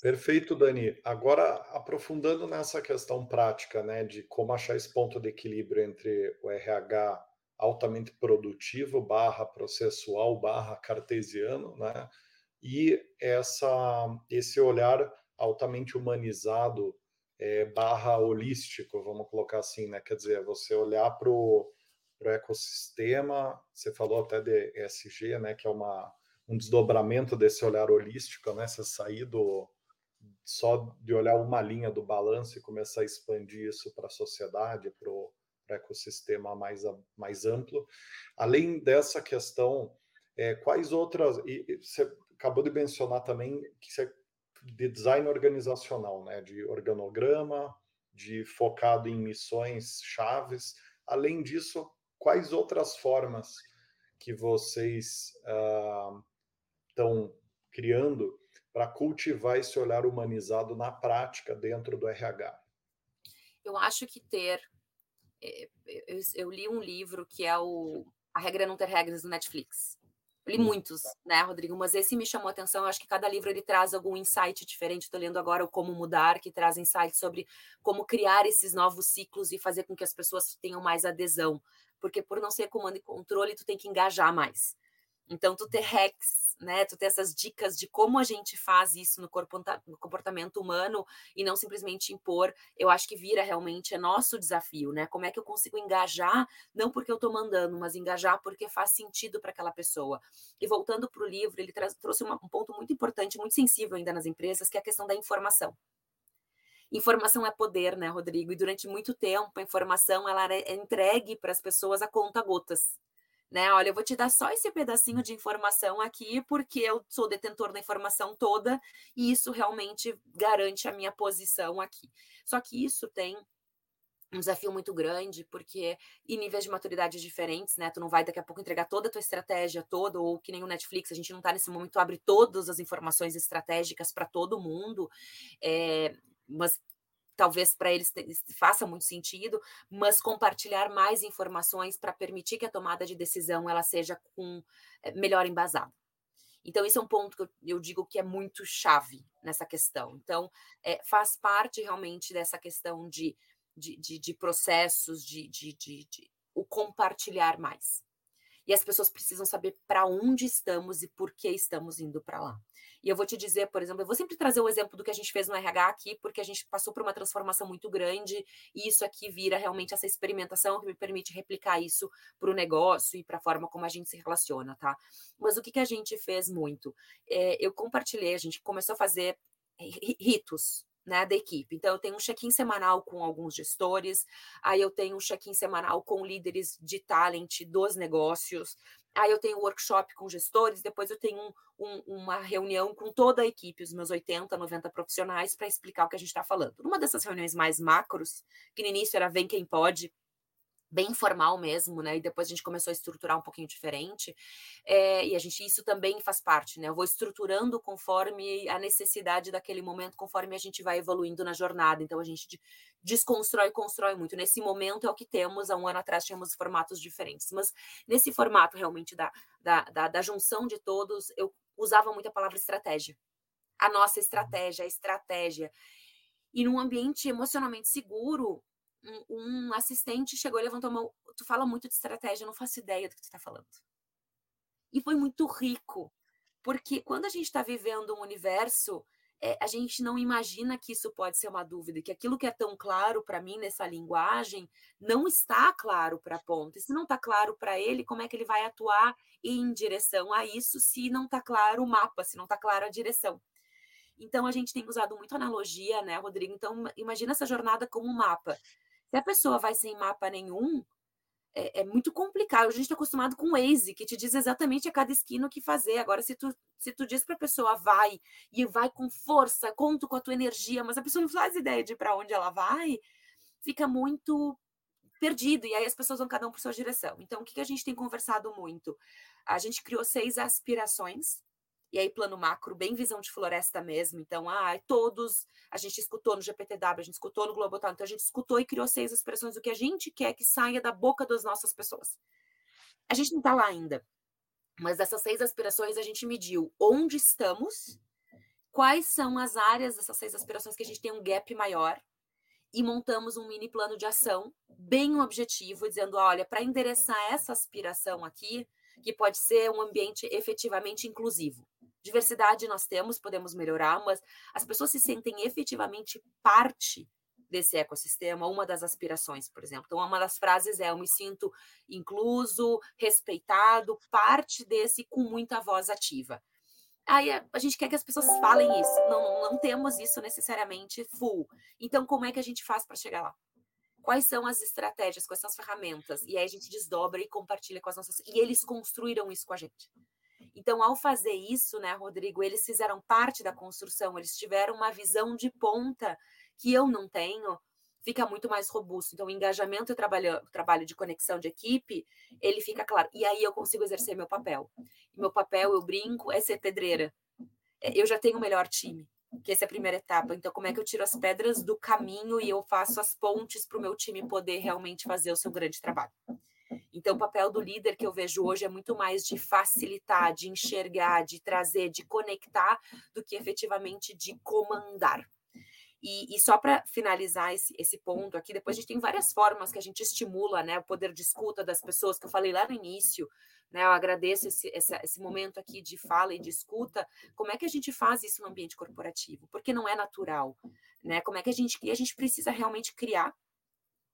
Perfeito, Dani. Agora, aprofundando nessa questão prática, né, de como achar esse ponto de equilíbrio entre o RH altamente produtivo, barra processual, barra cartesiano, né, e essa, esse olhar altamente humanizado, é, barra holístico, vamos colocar assim, né, quer dizer, você olhar para o para o ecossistema. Você falou até de ESG, né, que é uma, um desdobramento desse olhar holístico, né? Você sair do só de olhar uma linha do balanço e começar a expandir isso para a sociedade, para o ecossistema mais, mais amplo. Além dessa questão, é, quais outras. E, você acabou de mencionar também que você, de design organizacional, né, de organograma, de focado em missões chaves. Além disso, quais outras formas que vocês estão uh, criando para cultivar esse olhar humanizado na prática dentro do RH? Eu acho que ter. Eh, eu, li um livro que é o A Regra é Não Ter Regras do Netflix. Eu li muitos, né, Rodrigo? Mas esse me chamou a atenção. Eu acho que cada livro ele traz algum insight diferente. Estou lendo agora o Como Mudar, que traz insights sobre como criar esses novos ciclos e fazer com que as pessoas tenham mais adesão. Porque por não ser comando e controle, tu tem que engajar mais. Então, tu ter hacks né? Tu ter essas dicas de como a gente faz isso no, corpo, no comportamento humano e não simplesmente impor, eu acho que vira realmente é nosso desafio, né? Como é que eu consigo engajar, não porque eu estou mandando, mas engajar porque faz sentido para aquela pessoa. E voltando para o livro, ele trouxe uma, um ponto muito importante, muito sensível ainda nas empresas, que é a questão da informação. Informação é poder, né, Rodrigo? E durante muito tempo a informação ela é entregue para as pessoas a conta gotas né? Olha, eu vou te dar só esse pedacinho de informação aqui, porque eu sou detentor da informação toda e isso realmente garante a minha posição aqui. Só que isso tem um desafio muito grande, porque em níveis de maturidade diferentes, né? Tu não vai daqui a pouco entregar toda a tua estratégia toda, ou que nem o Netflix, a gente não está nesse momento, abre todas as informações estratégicas para todo mundo, é, mas talvez para eles faça muito sentido, mas compartilhar mais informações para permitir que a tomada de decisão ela seja com eh, melhor embasada. Então, esse é um ponto que eu, eu digo que é muito chave nessa questão. Então, é, faz parte realmente dessa questão de, de, de, de processos, de, de, de, de o compartilhar mais e as pessoas precisam saber para onde estamos e por que estamos indo para lá. E eu vou te dizer, por exemplo, eu vou sempre trazer o exemplo do que a gente fez no RH aqui, porque a gente passou por uma transformação muito grande e isso aqui vira realmente essa experimentação que me permite replicar isso para o negócio e para a forma como a gente se relaciona, tá? Mas o que, que a gente fez muito? É, eu compartilhei, a gente começou a fazer ritos, né, da equipe. Então, eu tenho um check-in semanal com alguns gestores, aí eu tenho um check-in semanal com líderes de talent dos negócios, aí eu tenho um workshop com gestores, depois eu tenho um, um, uma reunião com toda a equipe, os meus 80, 90 profissionais, para explicar o que a gente está falando. Numa dessas reuniões mais macros, que no início era Vem Quem Pode, bem formal mesmo, né? E depois a gente começou a estruturar um pouquinho diferente. É, e a gente, isso também faz parte, né? Eu vou estruturando conforme a necessidade daquele momento, conforme a gente vai evoluindo na jornada. Então a gente desconstrói e constrói muito. Nesse momento é o que temos, há um ano atrás tínhamos formatos diferentes. Mas nesse formato realmente da, da, da, da junção de todos, eu usava muito a palavra estratégia. A nossa estratégia, a estratégia. E num ambiente emocionalmente seguro, um, assistente chegou e levantou a mão. Tu fala muito de estratégia, eu não faço ideia do que tu está falando. E foi muito rico, porque quando a gente está vivendo um universo, é, a gente não imagina que isso pode ser uma dúvida, que aquilo que é tão claro para mim nessa linguagem não está claro para a ponta. E se não está claro para ele, como é que ele vai atuar em direção a isso se não está claro o mapa, se não está claro a direção? Então a gente tem usado muito analogia, né, Rodrigo? Então imagina essa jornada como um mapa. Se a pessoa vai sem mapa nenhum, é, é muito complicado. A gente está acostumado com o Waze, que te diz exatamente a cada esquina o que fazer. Agora, se tu, se tu diz para a pessoa vai e vai com força, conto com a tua energia, mas a pessoa não faz ideia de para onde ela vai, fica muito perdido. E aí as pessoas vão cada um por sua direção. Então, o que, que a gente tem conversado muito? A gente criou seis aspirações e aí plano macro, bem visão de floresta mesmo. Então, ah, todos, a gente escutou no GPTW, a gente escutou no Globotal, então a gente escutou e criou seis expressões do que a gente quer que saia da boca das nossas pessoas. A gente não está lá ainda, mas dessas seis aspirações a gente mediu onde estamos, quais são as áreas dessas seis aspirações que a gente tem um gap maior, e montamos um mini plano de ação bem objetivo, dizendo: olha, para endereçar essa aspiração aqui, que pode ser um ambiente efetivamente inclusivo. Diversidade nós temos, podemos melhorar, mas as pessoas se sentem efetivamente parte desse ecossistema, uma das aspirações, por exemplo. Então, uma das frases é: Eu me sinto incluso, respeitado, parte desse com muita voz ativa. Aí a gente quer que as pessoas falem isso. Não, não, não temos isso necessariamente full. Então, como é que a gente faz para chegar lá? Quais são as estratégias, quais são as ferramentas? E aí a gente desdobra e compartilha com as nossas. E eles construíram isso com a gente. Então, ao fazer isso, né, Rodrigo, eles fizeram parte da construção, eles tiveram uma visão de ponta que eu não tenho, fica muito mais robusto. Então, o engajamento e o trabalho, trabalho de conexão de equipe, ele fica claro. E aí eu consigo exercer meu papel. E meu papel, eu brinco, é ser pedreira. É, eu já tenho o melhor time, que essa é a primeira etapa. Então, como é que eu tiro as pedras do caminho e eu faço as pontes para o meu time poder realmente fazer o seu grande trabalho? Então, o papel do líder que eu vejo hoje é muito mais de facilitar, de enxergar, de trazer, de conectar, do que efetivamente de comandar. E, e, só para finalizar esse, esse ponto aqui, depois a gente tem várias formas que a gente estimula né, o poder de escuta das pessoas, que eu falei lá no início, né, eu agradeço esse, esse, esse, momento aqui de fala e de escuta. Como é que a gente faz isso no ambiente corporativo? Porque não é natural. Né? Como é que a gente A gente precisa realmente criar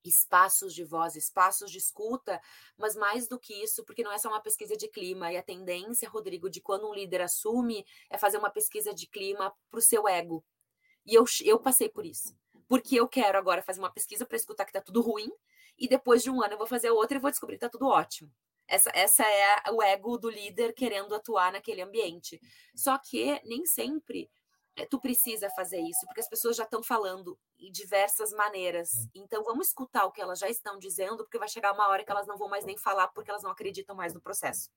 espaços de voz, espaços de escuta, mas mais do que isso, porque não é só uma pesquisa de clima, e a tendência, Rodrigo, de quando um líder assume, é fazer uma pesquisa de clima para o seu ego, e eu, eu passei por isso. Porque eu quero agora fazer uma pesquisa para escutar que está tudo ruim, e depois de um ano eu vou fazer outra e vou descobrir que está tudo ótimo. Essa, essa é o ego do líder querendo atuar naquele ambiente. Só que nem sempre tu precisa fazer isso, porque as pessoas já estão falando em diversas maneiras. Então vamos escutar o que elas já estão dizendo, porque vai chegar uma hora que elas não vão mais nem falar, porque elas não acreditam mais no processo.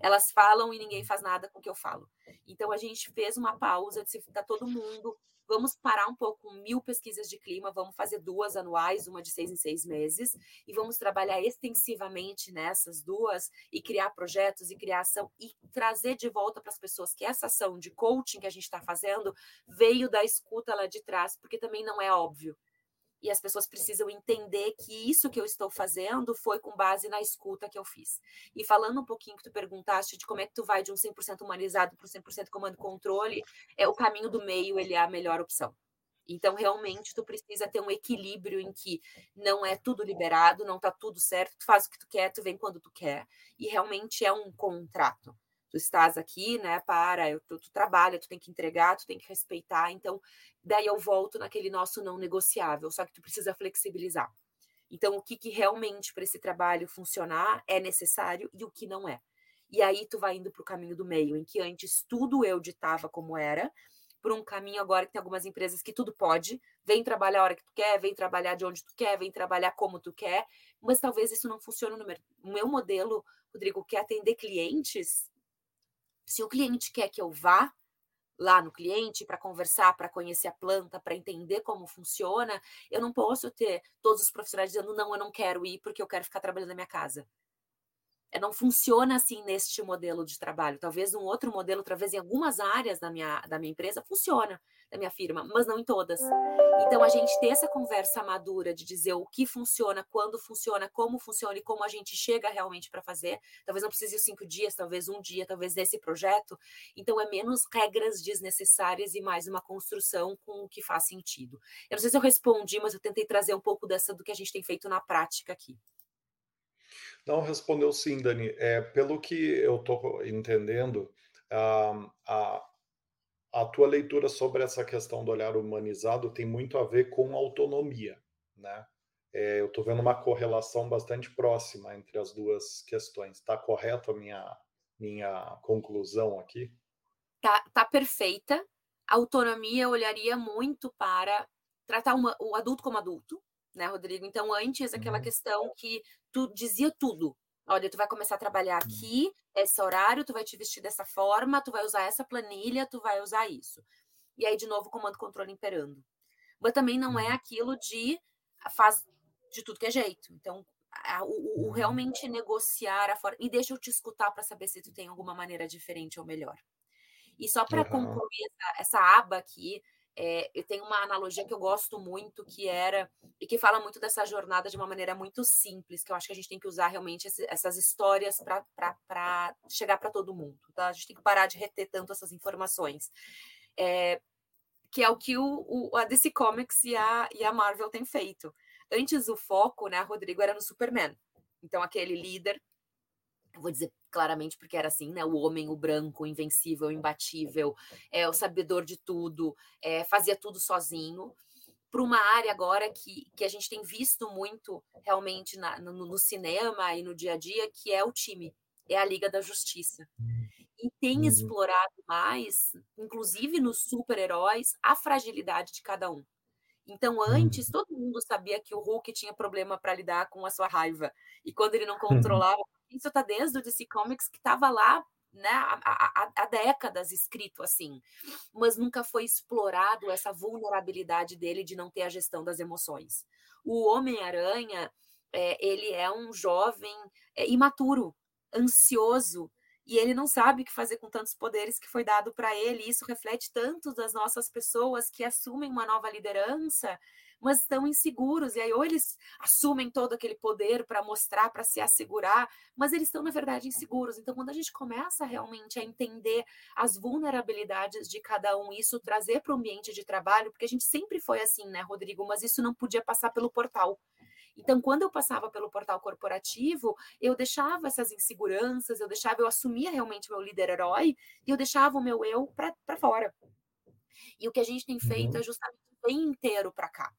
Elas falam e ninguém faz nada com o que eu falo. Então a gente fez uma pausa, disse, tá todo mundo Vamos parar um pouco mil pesquisas de clima, vamos fazer duas anuais, uma de seis em seis meses, e vamos trabalhar extensivamente nessas duas e criar projetos e criar ação e trazer de volta para as pessoas que essa ação de coaching que a gente está fazendo veio da escuta lá de trás, porque também não é óbvio e as pessoas precisam entender que isso que eu estou fazendo foi com base na escuta que eu fiz. E falando um pouquinho que tu perguntaste de como é que tu vai de um 100% humanizado para um 100% comando e controle, é o caminho do meio, ele é a melhor opção. Então, realmente, tu precisa ter um equilíbrio em que não é tudo liberado, não tá tudo certo, tu faz o que tu quer, tu vem quando tu quer, e realmente é um contrato tu estás aqui, né, para, eu, tu, tu trabalha, tu tem que entregar, tu tem que respeitar, então, daí eu volto naquele nosso não negociável, só que tu precisa flexibilizar. Então, o que, que realmente para esse trabalho funcionar é necessário e o que não é. E aí tu vai indo para o caminho do meio, em que antes tudo eu ditava como era, por um caminho agora que tem algumas empresas que tudo pode, vem trabalhar a hora que tu quer, vem trabalhar de onde tu quer, vem trabalhar como tu quer, mas talvez isso não funcione no meu, meu modelo, Rodrigo, que é atender clientes, se o cliente quer que eu vá lá no cliente para conversar, para conhecer a planta, para entender como funciona, eu não posso ter todos os profissionais dizendo não, eu não quero ir porque eu quero ficar trabalhando na minha casa. É, não funciona assim neste modelo de trabalho. Talvez um outro modelo, talvez em algumas áreas da minha, da minha empresa, funciona, da minha firma, mas não em todas. Então, a gente ter essa conversa madura de dizer o que funciona, quando funciona, como funciona e como a gente chega realmente para fazer. Talvez não precise cinco dias, talvez um dia, talvez nesse projeto. Então, é menos regras desnecessárias e mais uma construção com o que faz sentido. Eu não sei se eu respondi, mas eu tentei trazer um pouco dessa do que a gente tem feito na prática aqui. Não, respondeu sim, Dani. É, pelo que eu estou entendendo, a, a, a tua leitura sobre essa questão do olhar humanizado tem muito a ver com autonomia, né? É, eu estou vendo uma correlação bastante próxima entre as duas questões. Está correto a minha, minha conclusão aqui? Tá, tá perfeita. A autonomia eu olharia muito para tratar uma, o adulto como adulto, né, Rodrigo? Então, antes, aquela uhum. questão que tu dizia tudo. Olha, tu vai começar a trabalhar uhum. aqui, esse horário, tu vai te vestir dessa forma, tu vai usar essa planilha, tu vai usar isso. E aí, de novo, comando controle imperando. Mas também não é uhum. aquilo de faz de tudo que é jeito. Então, a, o, o, realmente negociar a forma. E deixa eu te escutar para saber se tu tem alguma maneira diferente ou melhor. E só para uhum. concluir essa, essa aba aqui, é, eu tenho uma analogia que eu gosto muito, que era, e que fala muito dessa jornada de uma maneira muito simples, que eu acho que a gente tem que usar realmente esse, essas histórias para chegar para todo mundo. Tá? A gente tem que parar de reter tanto essas informações. É, que é o que o, o, a DC Comics e a, e a Marvel têm feito. Antes o foco, né, Rodrigo, era no Superman. Então, aquele líder eu vou dizer claramente porque era assim, né? O homem, o branco, o invencível, o imbatível, é, o sabedor de tudo, é, fazia tudo sozinho. Para uma área agora que, que a gente tem visto muito realmente na, no, no, cinema e no dia a dia, que é o time, é a Liga da Justiça. E tem uhum. explorado mais, inclusive nos super-heróis, a fragilidade de cada um. Então, antes, uhum. todo mundo sabia que o Hulk tinha problema para lidar com a sua raiva. E quando ele não [laughs] controlava isso está desde o DC Comics que estava lá né, há, há, décadas escrito assim, mas nunca foi explorado essa vulnerabilidade dele de não ter a gestão das emoções. O Homem-Aranha é, ele é um jovem é, imaturo, ansioso, e ele não sabe o que fazer com tantos poderes que foi dado para ele. Isso reflete tanto das nossas pessoas que assumem uma nova liderança, mas estão inseguros. E aí, ou eles assumem todo aquele poder para mostrar, para se assegurar, mas eles estão, na verdade, inseguros. Então, quando a gente começa realmente a entender as vulnerabilidades de cada um, isso trazer para o ambiente de trabalho, porque a gente sempre foi assim, né, Rodrigo? Mas isso não podia passar pelo portal. Então, quando eu passava pelo portal corporativo, eu deixava essas inseguranças, eu deixava, eu assumia realmente meu líder herói e eu deixava o meu eu para fora. E o que a gente tem feito uhum. é justamente vem inteiro para cá.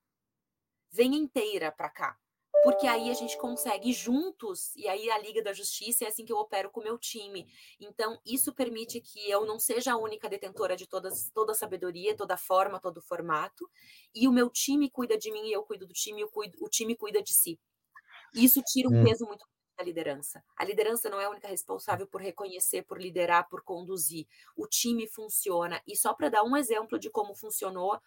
Vem inteira para cá porque aí a gente consegue juntos, e aí a Liga da Justiça é assim que eu opero com o meu time. Então, isso permite que eu não seja a única detentora de todas, toda a sabedoria, toda a forma, todo o formato, e o meu time cuida de mim e eu cuido do time, e cuido, o time cuida de si. Isso tira um hum. peso muito da liderança. A liderança não é a única responsável por reconhecer, por liderar, por conduzir. O time funciona. E só para dar um exemplo de como funcionou,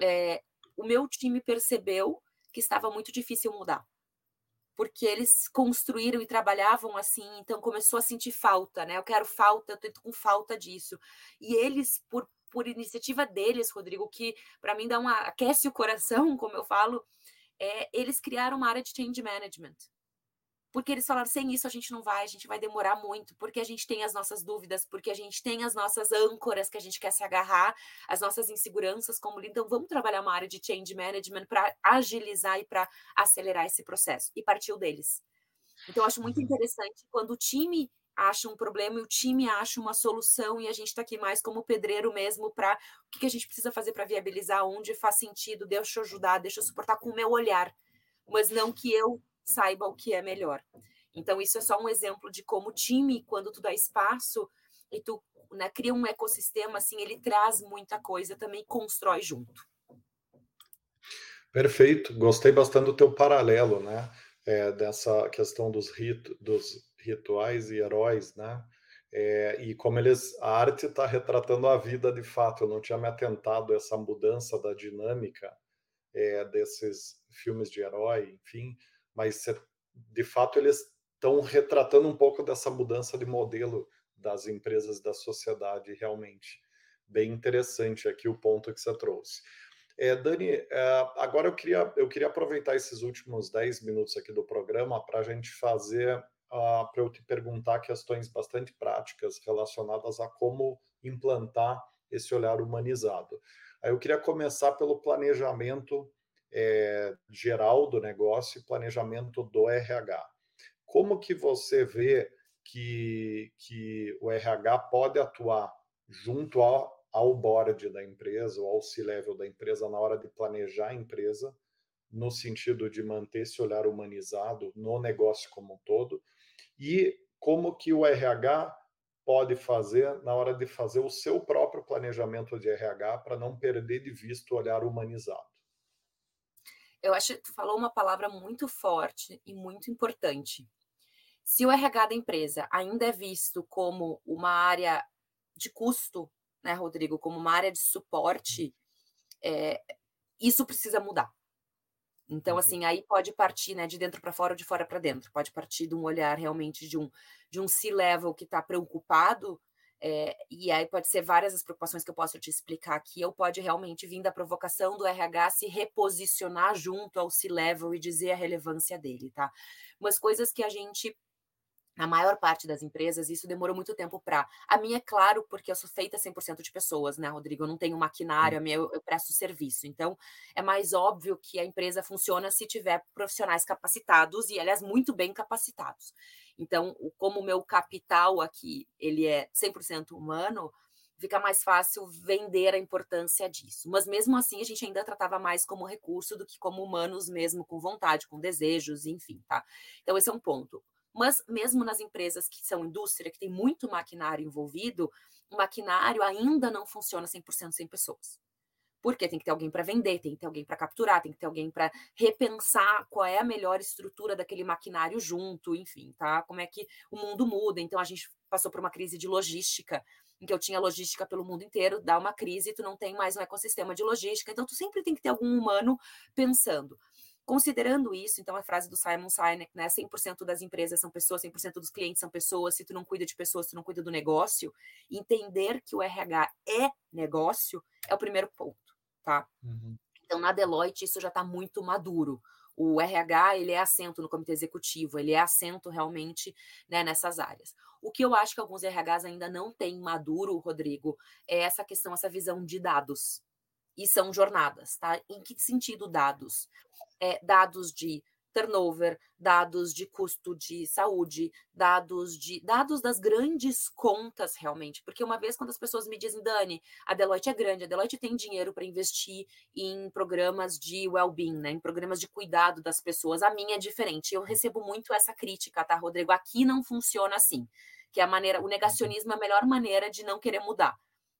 é, o meu time percebeu que estava muito difícil mudar. Porque eles construíram e trabalhavam assim, então começou a sentir falta, né? Eu quero falta, eu tô com falta disso. E eles, por, por iniciativa deles, Rodrigo, que para mim dá uma aquece o coração, [laughs] como eu falo, é, eles criaram uma área de change management porque eles falaram: sem isso a gente não vai, a gente vai demorar muito, porque a gente tem as nossas dúvidas, porque a gente tem as nossas âncoras que a gente quer se agarrar, as nossas inseguranças como. Então, vamos trabalhar uma área de change management para agilizar e para acelerar esse processo. E partiu deles. Então, eu acho muito uhum. interessante quando o time acha um problema e o time acha uma solução e a gente está aqui mais como pedreiro mesmo para o que, que a gente precisa fazer para viabilizar, onde faz sentido, deixa eu ajudar, deixa eu suportar com o meu olhar, mas não que eu saiba o que é melhor. Então, isso é só um exemplo de como o time, quando tu dá espaço e tu né, cria um ecossistema, assim, ele traz muita coisa, também constrói junto. Perfeito, gostei bastante do teu paralelo, né? É, dessa questão dos, rito, dos rituais e heróis, né? É, e como eles, a arte está retratando a vida de fato. Eu não tinha me atentado a essa mudança da dinâmica é, desses filmes de herói, enfim, mas de fato eles estão retratando um pouco dessa mudança de modelo das empresas da sociedade realmente. Bem interessante aqui o ponto que você trouxe. É, Dani, é, agora eu queria, eu queria aproveitar esses últimos 10 minutos aqui do programa para a gente fazer, para eu te perguntar questões bastante práticas relacionadas a como implantar esse olhar humanizado. Aí eu queria começar pelo planejamento é, geral do negócio e planejamento do RH. Como que você vê que, que o RH pode atuar junto ao, ao board da empresa, ou ao C-level da empresa, na hora de planejar a empresa, no sentido de manter esse olhar humanizado no negócio como um todo, e como que o RH pode fazer na hora de fazer o seu próprio planejamento de RH para não perder de vista o olhar humanizado eu acho que tu falou uma palavra muito forte e muito importante. Se o RH da empresa ainda é visto como uma área de custo, né, Rodrigo, como uma área de suporte, é, isso precisa mudar. Então, uhum. assim, aí pode partir né, de dentro para fora ou de fora para dentro. Pode partir de um olhar realmente de um, de um C-level que está preocupado é, e aí pode ser várias as preocupações que eu posso te explicar aqui, ou pode realmente vir da provocação do RH se reposicionar junto ao C-level e dizer a relevância dele, tá? Umas coisas que a gente na maior parte das empresas, isso demorou muito tempo para. A minha é claro, porque eu sou feita 100% de pessoas, né, Rodrigo? Eu não tenho maquinário, a minha, eu, eu, presto serviço. Então, é mais óbvio que a empresa funciona se tiver profissionais capacitados e, aliás, muito bem capacitados. Então, como o meu capital aqui, ele é 100% humano, fica mais fácil vender a importância disso. Mas mesmo assim, a gente ainda tratava mais como recurso do que como humanos mesmo, com vontade, com desejos, enfim, tá? Então, esse é um ponto. Mas mesmo nas empresas que são indústria, que tem muito maquinário envolvido, o maquinário ainda não funciona 100% sem pessoas. Porque tem que ter alguém para vender, tem que ter alguém para capturar, tem que ter alguém para repensar qual é a melhor estrutura daquele maquinário junto, enfim, tá? Como é que o mundo muda. Então a gente passou por uma crise de logística, em que eu tinha logística pelo mundo inteiro, dá uma crise, tu não tem mais um ecossistema de logística, então tu sempre tem que ter algum humano pensando. Considerando isso, então a frase do Simon Sinek, né, 100% das empresas são pessoas, 100% dos clientes são pessoas, se tu não cuida de pessoas, tu não cuida do negócio, entender que o RH é negócio é o primeiro ponto, tá? Uhum. Então na Deloitte isso já está muito maduro. O RH ele é assento no comitê executivo, ele é assento realmente né, nessas áreas. O que eu acho que alguns RHs ainda não têm maduro, Rodrigo, é essa questão, essa visão de dados. E são jornadas, tá? Em que sentido dados? É, dados de turnover, dados de custo de saúde, dados de dados das grandes contas realmente, porque uma vez quando as pessoas me dizem, Dani, a Deloitte é grande, a Deloitte tem dinheiro para investir em programas de well-being, né, em programas de cuidado das pessoas, a minha é diferente. Eu recebo muito essa crítica, tá, Rodrigo? Aqui não funciona assim, que é a maneira, o negacionismo é a melhor maneira de não querer mudar.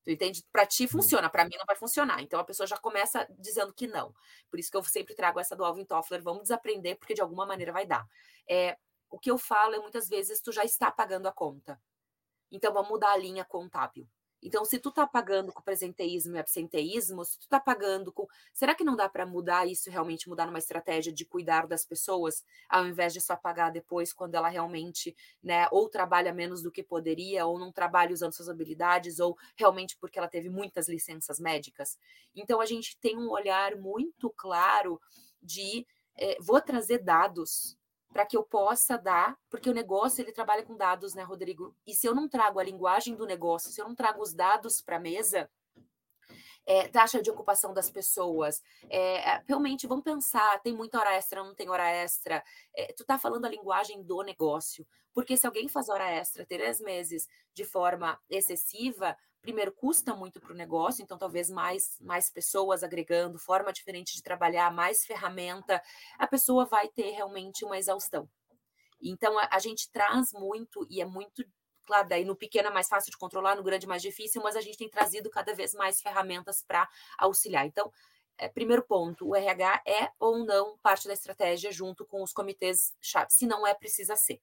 Tu entende? Para ti funciona, para mim não vai funcionar. Então a pessoa já começa dizendo que não. Por isso que eu sempre trago essa do Alvin Toffler, vamos desaprender, porque de alguma maneira vai dar. É, o que eu falo é muitas vezes tu já está pagando a conta. Então vamos mudar a linha contábil. Então, se tu tá pagando com presenteísmo e absenteísmo, se tu tá pagando com. Será que não dá para mudar isso realmente, mudar numa estratégia de cuidar das pessoas, ao invés de só pagar depois, quando ela realmente, né, ou trabalha menos do que poderia, ou não trabalha usando suas habilidades, ou realmente porque ela teve muitas licenças médicas? Então, a gente tem um olhar muito claro de. É, vou trazer dados para que eu possa dar, porque o negócio ele trabalha com dados, né, Rodrigo? E se eu não trago a linguagem do negócio, se eu não trago os dados para a mesa, é, taxa de ocupação das pessoas. É, realmente, vamos pensar, tem muita hora extra, não tem hora extra. É, tu tá falando a linguagem do negócio. Porque se alguém faz hora extra três meses de forma excessiva, primeiro custa muito para o negócio, então talvez mais, mais pessoas agregando, forma diferente de trabalhar, mais ferramenta, a pessoa vai ter realmente uma exaustão. Então a, a gente traz muito e é muito claro, daí no pequeno é mais fácil de controlar, no grande é mais difícil, mas a gente tem trazido cada vez mais ferramentas para auxiliar. Então, é, primeiro ponto, o RH é ou não parte da estratégia junto com os comitês chave. Se não é, precisa ser.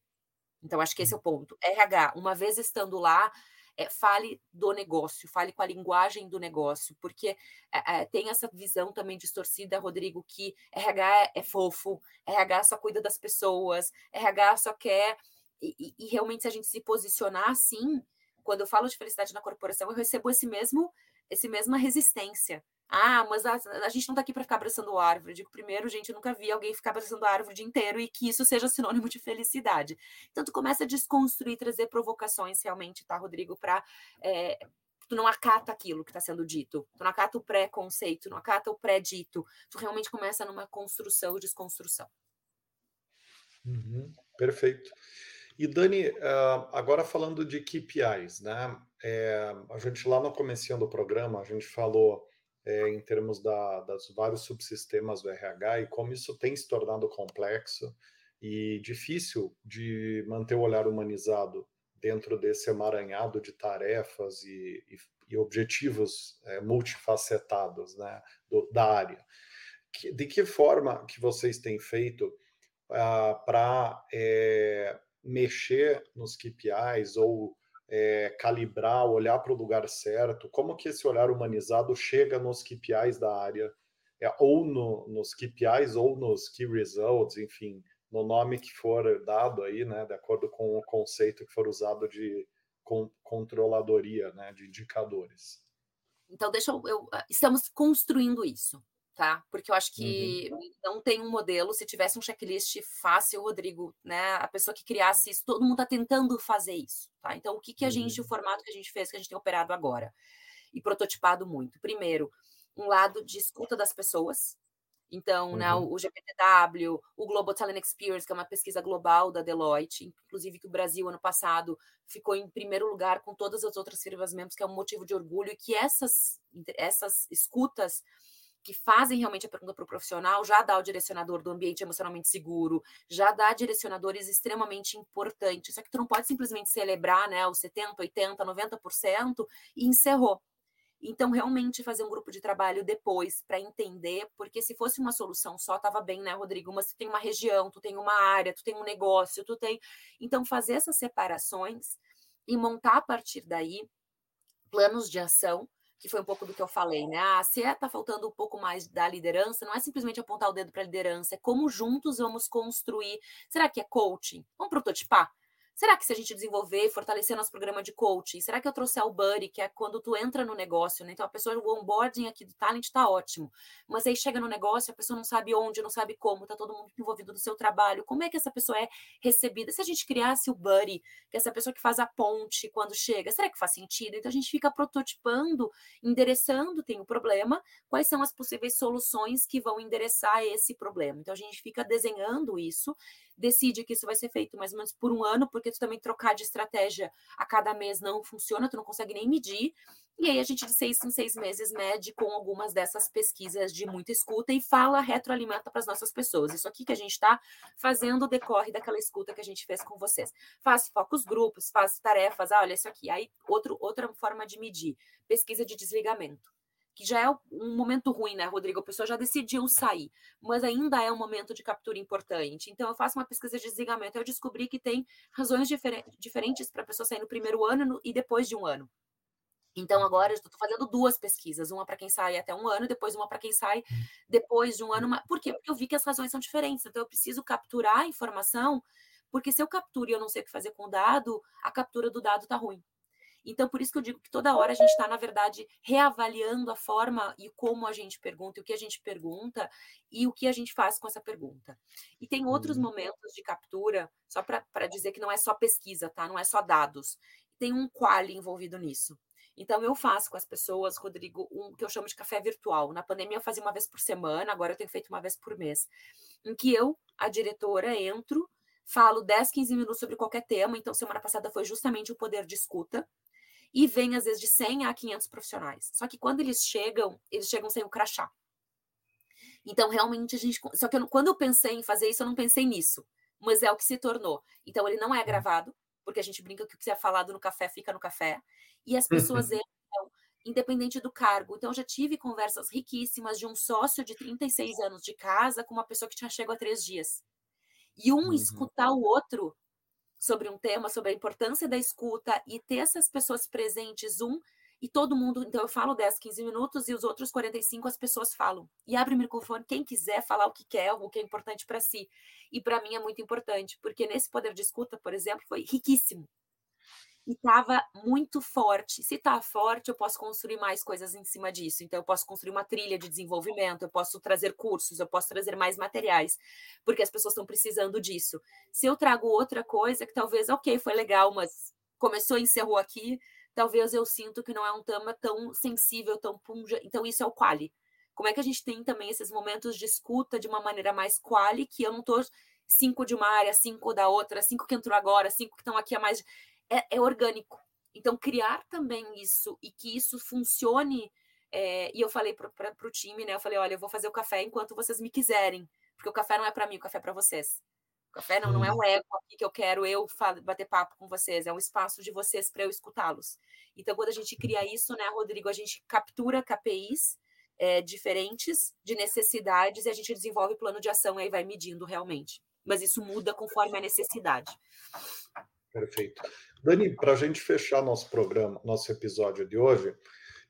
Então, acho que esse é o ponto. RH, uma vez estando lá, é, fale do negócio, fale com a linguagem do negócio, porque é, tem essa visão também distorcida, Rodrigo, que RH é, fofo, RH só cuida das pessoas, RH só quer. E, e, realmente, se a gente se posicionar assim, quando eu falo de felicidade na corporação, eu recebo esse mesmo, esse mesma resistência. Ah, mas a, a gente não está aqui para ficar abraçando árvore. Digo, primeiro, gente, eu nunca vi alguém ficar abraçando árvore o dia inteiro e que isso seja sinônimo de felicidade. Então, tu começa a desconstruir, trazer provocações realmente, tá, Rodrigo, para. É, tu não acata aquilo que está sendo dito, tu não acata o pré-conceito, não acata o pré-dito, tu realmente começa numa construção e desconstrução. Uhum, perfeito. E Dani, ah, agora falando de KPIs, né? É, a gente lá no começo do programa, a gente falou é, em termos da, das vários subsistemas do RH e como isso tem se tornado complexo e difícil de manter o olhar humanizado dentro desse emaranhado de tarefas e, e, e objetivos é, multifacetados né, do, da área. Que, de que forma que vocês têm feito ah, para é, mexer nos KPIs ou é, calibrar, olhar para o lugar certo? Como que esse olhar humanizado chega nos KPIs da área, é, ou no, nos KPIs ou nos Key Results, enfim, no nome que for dado aí, né, de acordo com o conceito que for usado de con controladoria, né, de indicadores. Então, deixa eu, eu, estamos construindo isso tá? Porque eu acho que uhum. não tem um modelo. Se tivesse um checklist fácil, Rodrigo, né? A pessoa que criasse isso, todo mundo está tentando fazer isso, tá? Então, o que, que a gente, uhum. o formato que a gente fez, que a gente tem operado agora e prototipado muito? Primeiro, um lado de escuta das pessoas. Então, né, uhum. né, o GPTW, o Global Talent Experience, que é uma pesquisa global da Deloitte, inclusive que o Brasil, ano passado, ficou em primeiro lugar com todas as outras firmas membros, que é um motivo de orgulho, e que essas, essas escutas que fazem realmente a pergunta para o profissional, já dá o direcionador do ambiente emocionalmente seguro, já dá direcionadores extremamente importantes. Só que tu não pode simplesmente celebrar né, os 70%, 80%, 90% e encerrou. Então, realmente fazer um grupo de trabalho depois para entender, porque se fosse uma solução só, estava bem, né, Rodrigo? Mas tu tem uma região, tu tem uma área, tu tem um negócio, tu tem. Então, fazer essas separações e montar a partir daí planos de ação que foi um pouco do que eu falei, né? Ah, se está é, faltando um pouco mais da liderança, não é simplesmente apontar o dedo para a liderança, é como juntos vamos construir. Será que é coaching? Vamos prototipar? Será que se a gente desenvolver e fortalecer nosso programa de coaching, será que eu trouxer o buddy, que é quando tu entra no negócio, né? Então a pessoa, o onboarding aqui do talent está ótimo, mas aí chega no negócio, a pessoa não sabe onde, não sabe como, tá todo mundo envolvido no seu trabalho, como é que essa pessoa é recebida? Se a gente criasse o buddy, que é essa pessoa que faz a ponte quando chega, será que faz sentido? Então a gente fica prototipando, endereçando, tem o problema, quais são as possíveis soluções que vão endereçar esse problema. Então a gente fica desenhando isso decide que isso vai ser feito mais ou menos por um ano, porque tu também trocar de estratégia a cada mês não funciona, tu não consegue nem medir. E aí a gente de seis em seis meses mede com algumas dessas pesquisas de muita escuta e fala, retroalimenta para as nossas pessoas. Isso aqui que a gente está fazendo decorre daquela escuta que a gente fez com vocês. Faz focos grupos, faz tarefas, ah, olha isso aqui. Aí outro, outra forma de medir, pesquisa de desligamento que já é um momento ruim, né, Rodrigo? A pessoa já decidiu sair, mas ainda é um momento de captura importante. Então, eu faço uma pesquisa de desligamento. Eu descobri que tem razões difer diferentes para a pessoa sair no primeiro ano e depois de um ano. Então, agora eu estou fazendo duas pesquisas, uma para quem sai até um ano, depois uma para quem sai depois de um ano. Por quê? Porque eu vi que as razões são diferentes. Então, eu preciso capturar a informação, porque se eu capturo e eu não sei o que fazer com o dado, a captura do dado está ruim. Então, por isso que eu digo que toda hora a gente está, na verdade, reavaliando a forma e como a gente pergunta, e o que a gente pergunta e o que a gente faz com essa pergunta. E tem outros uhum. momentos de captura, só para dizer que não é só pesquisa, tá? Não é só dados. Tem um quali envolvido nisso. Então, eu faço com as pessoas, Rodrigo, um que eu chamo de café virtual. Na pandemia, eu fazia uma vez por semana, agora eu tenho feito uma vez por mês. Em que eu, a diretora, entro, falo 10, 15 minutos sobre qualquer tema. Então, semana passada foi justamente o poder de escuta e vem às vezes de 100 a 500 profissionais. Só que quando eles chegam, eles chegam sem o crachá. Então, realmente, a gente. Só que eu, quando eu pensei em fazer isso, eu não pensei nisso. Mas é o que se tornou. Então, ele não é gravado, porque a gente brinca que o que é falado no café fica no café. E as pessoas entram, independente do cargo. Então, eu já tive conversas riquíssimas de um sócio de 36 anos de casa com uma pessoa que tinha chegado há três dias. E um uhum. escutar o outro sobre um tema, sobre a importância da escuta e ter essas pessoas presentes, um, e todo mundo, então eu falo 10, 15 minutos e os outros 45 as pessoas falam. E abre o microfone quem quiser falar o que quer, o que é importante para si. E para mim é muito importante, porque nesse poder de escuta, por exemplo, foi riquíssimo e estava muito forte. Se está forte, eu posso construir mais coisas em cima disso. Então, eu posso construir uma trilha de desenvolvimento, eu posso trazer cursos, eu posso trazer mais materiais, porque as pessoas estão precisando disso. Se eu trago outra coisa que talvez, ok, foi legal, mas começou e encerrou aqui, talvez eu sinto que não é um tema tão sensível, tão punja. Então, isso é o quali. Como é que a gente tem também esses momentos de escuta de uma maneira mais quali, que eu não estou cinco de uma área, cinco da outra, cinco que entrou agora, cinco que estão aqui a mais é, é orgânico. Então, criar também isso e que isso funcione. É, e eu falei para o time, né? Eu falei: olha, eu vou fazer o café enquanto vocês me quiserem, porque o café não é para mim, o café é para vocês. O café não, não é um ego aqui que eu quero eu bater papo com vocês, é um espaço de vocês para eu escutá-los. Então, quando a gente cria isso, né, Rodrigo, a gente captura KPIs é, diferentes de necessidades e a gente desenvolve plano de ação e aí vai medindo realmente. Mas isso muda conforme a necessidade. Perfeito. Dani, para a gente fechar nosso programa, nosso episódio de hoje,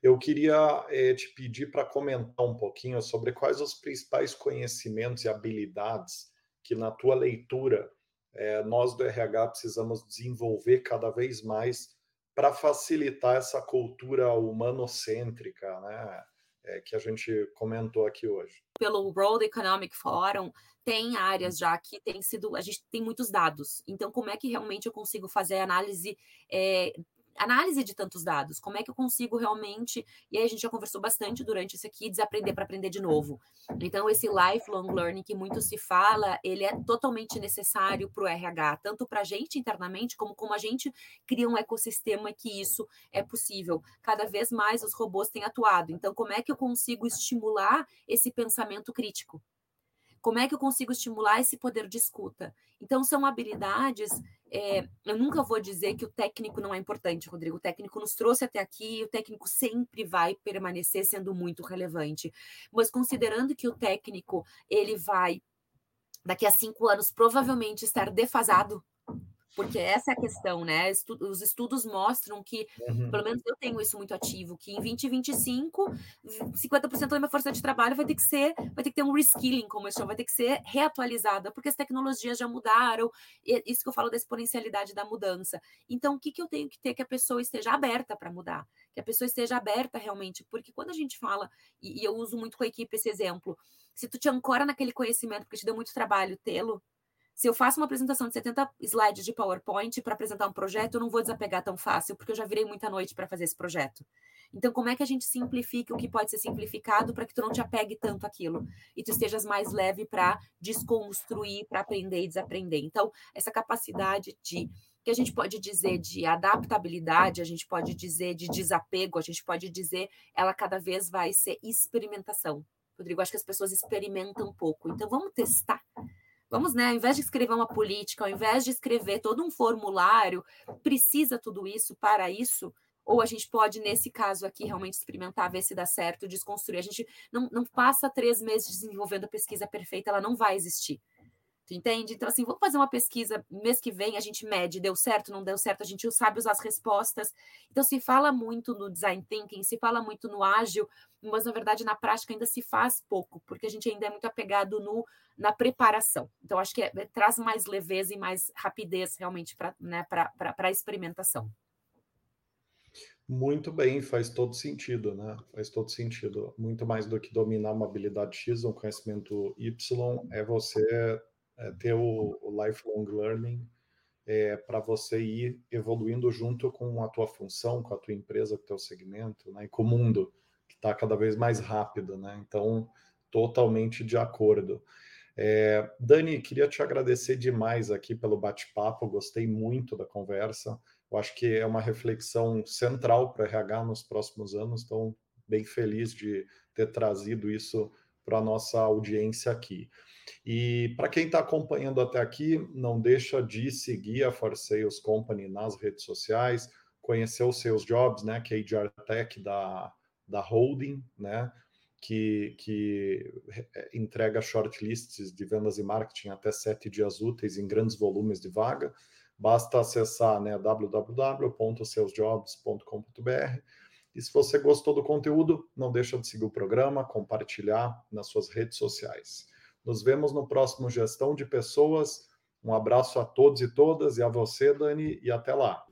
eu queria é, te pedir para comentar um pouquinho sobre quais os principais conhecimentos e habilidades que, na tua leitura, é, nós do RH precisamos desenvolver cada vez mais para facilitar essa cultura humanocêntrica, né? É, que a gente comentou aqui hoje. Pelo World Economic Forum, tem áreas já que tem sido, a gente tem muitos dados. Então, como é que realmente eu consigo fazer análise é, análise de tantos dados, como é que eu consigo realmente, e aí a gente já conversou bastante durante isso aqui, desaprender para aprender de novo. Então, esse lifelong learning que muito se fala, ele é totalmente necessário para o RH, tanto para a gente internamente, como como a gente cria um ecossistema que isso é possível. Cada vez mais os robôs têm atuado. Então, como é que eu consigo estimular esse pensamento crítico? Como é que eu consigo estimular esse poder de escuta? Então, são habilidades. É, eu nunca vou dizer que o técnico não é importante, Rodrigo. O técnico nos trouxe até aqui, e o técnico sempre vai permanecer sendo muito relevante. Mas considerando que o técnico ele vai daqui a cinco anos provavelmente estar defasado porque essa é a questão, né? Os estudos mostram que, uhum. pelo menos eu tenho isso muito ativo, que em 2025, 50% da minha força de trabalho vai ter que ser, vai ter que ter um reskilling, como eu chamo, vai ter que ser reatualizada, porque as tecnologias já mudaram, isso que eu falo da exponencialidade da mudança. Então, o que, que eu tenho que ter que a pessoa esteja aberta para mudar, que a pessoa esteja aberta realmente, porque quando a gente fala, e, e eu uso muito com a equipe esse exemplo, se tu te ancora naquele conhecimento, porque te deu muito trabalho tê-lo, se eu faço uma apresentação de 70 slides de PowerPoint para apresentar um projeto, eu não vou desapegar tão fácil, porque eu já virei muita noite para fazer esse projeto. Então, como é que a gente simplifica o que pode ser simplificado para que tu não te apegue tanto aquilo e tu estejas mais leve para desconstruir, para aprender e desaprender? Então, essa capacidade de que a gente pode dizer de adaptabilidade, a gente pode dizer de desapego, a gente pode dizer ela cada vez vai ser experimentação. Rodrigo, acho que as pessoas experimentam um pouco. Então, vamos testar Vamos, né? Ao invés de escrever uma política, ao invés de escrever todo um formulário, precisa tudo isso para isso? Ou a gente pode, nesse caso aqui, realmente experimentar, ver se dá certo, desconstruir. A gente não, não passa três meses desenvolvendo a pesquisa perfeita, ela não vai existir. Entende? Então, assim, vamos fazer uma pesquisa mês que vem, a gente mede, deu certo, não deu certo, a gente sabe usar as respostas. Então, se fala muito no design thinking, se fala muito no ágil, mas na verdade na prática ainda se faz pouco, porque a gente ainda é muito apegado no, na preparação. Então, acho que é, é, traz mais leveza e mais rapidez realmente para né, a experimentação. Muito bem, faz todo sentido, né? Faz todo sentido. Muito mais do que dominar uma habilidade X, um conhecimento Y, é você é, ter o, o, lifelong learning é, para você ir evoluindo junto com a tua função, com a tua empresa, com o teu segmento, né, e com o mundo que está cada vez mais rápido, né? Então, totalmente de acordo. É, Dani, queria te agradecer demais aqui pelo bate-papo, gostei muito da conversa. Eu acho que é uma reflexão central para RH nos próximos anos, então, bem feliz de ter trazido isso para a nossa audiência aqui. E para quem está acompanhando até aqui, não deixa de seguir a For Sales Company nas redes sociais, conhecer os seus jobs, né, que é a HR Tech da, da Holding, né, que, que entrega shortlists de vendas e marketing até sete dias úteis em grandes volumes de vaga. Basta acessar né, www.seusjobs.com.br e se você gostou do conteúdo, não deixa de seguir o programa, compartilhar nas suas redes sociais. Nos vemos no próximo Gestão de Pessoas. Um abraço a todos e todas e a você, Dani, e até lá.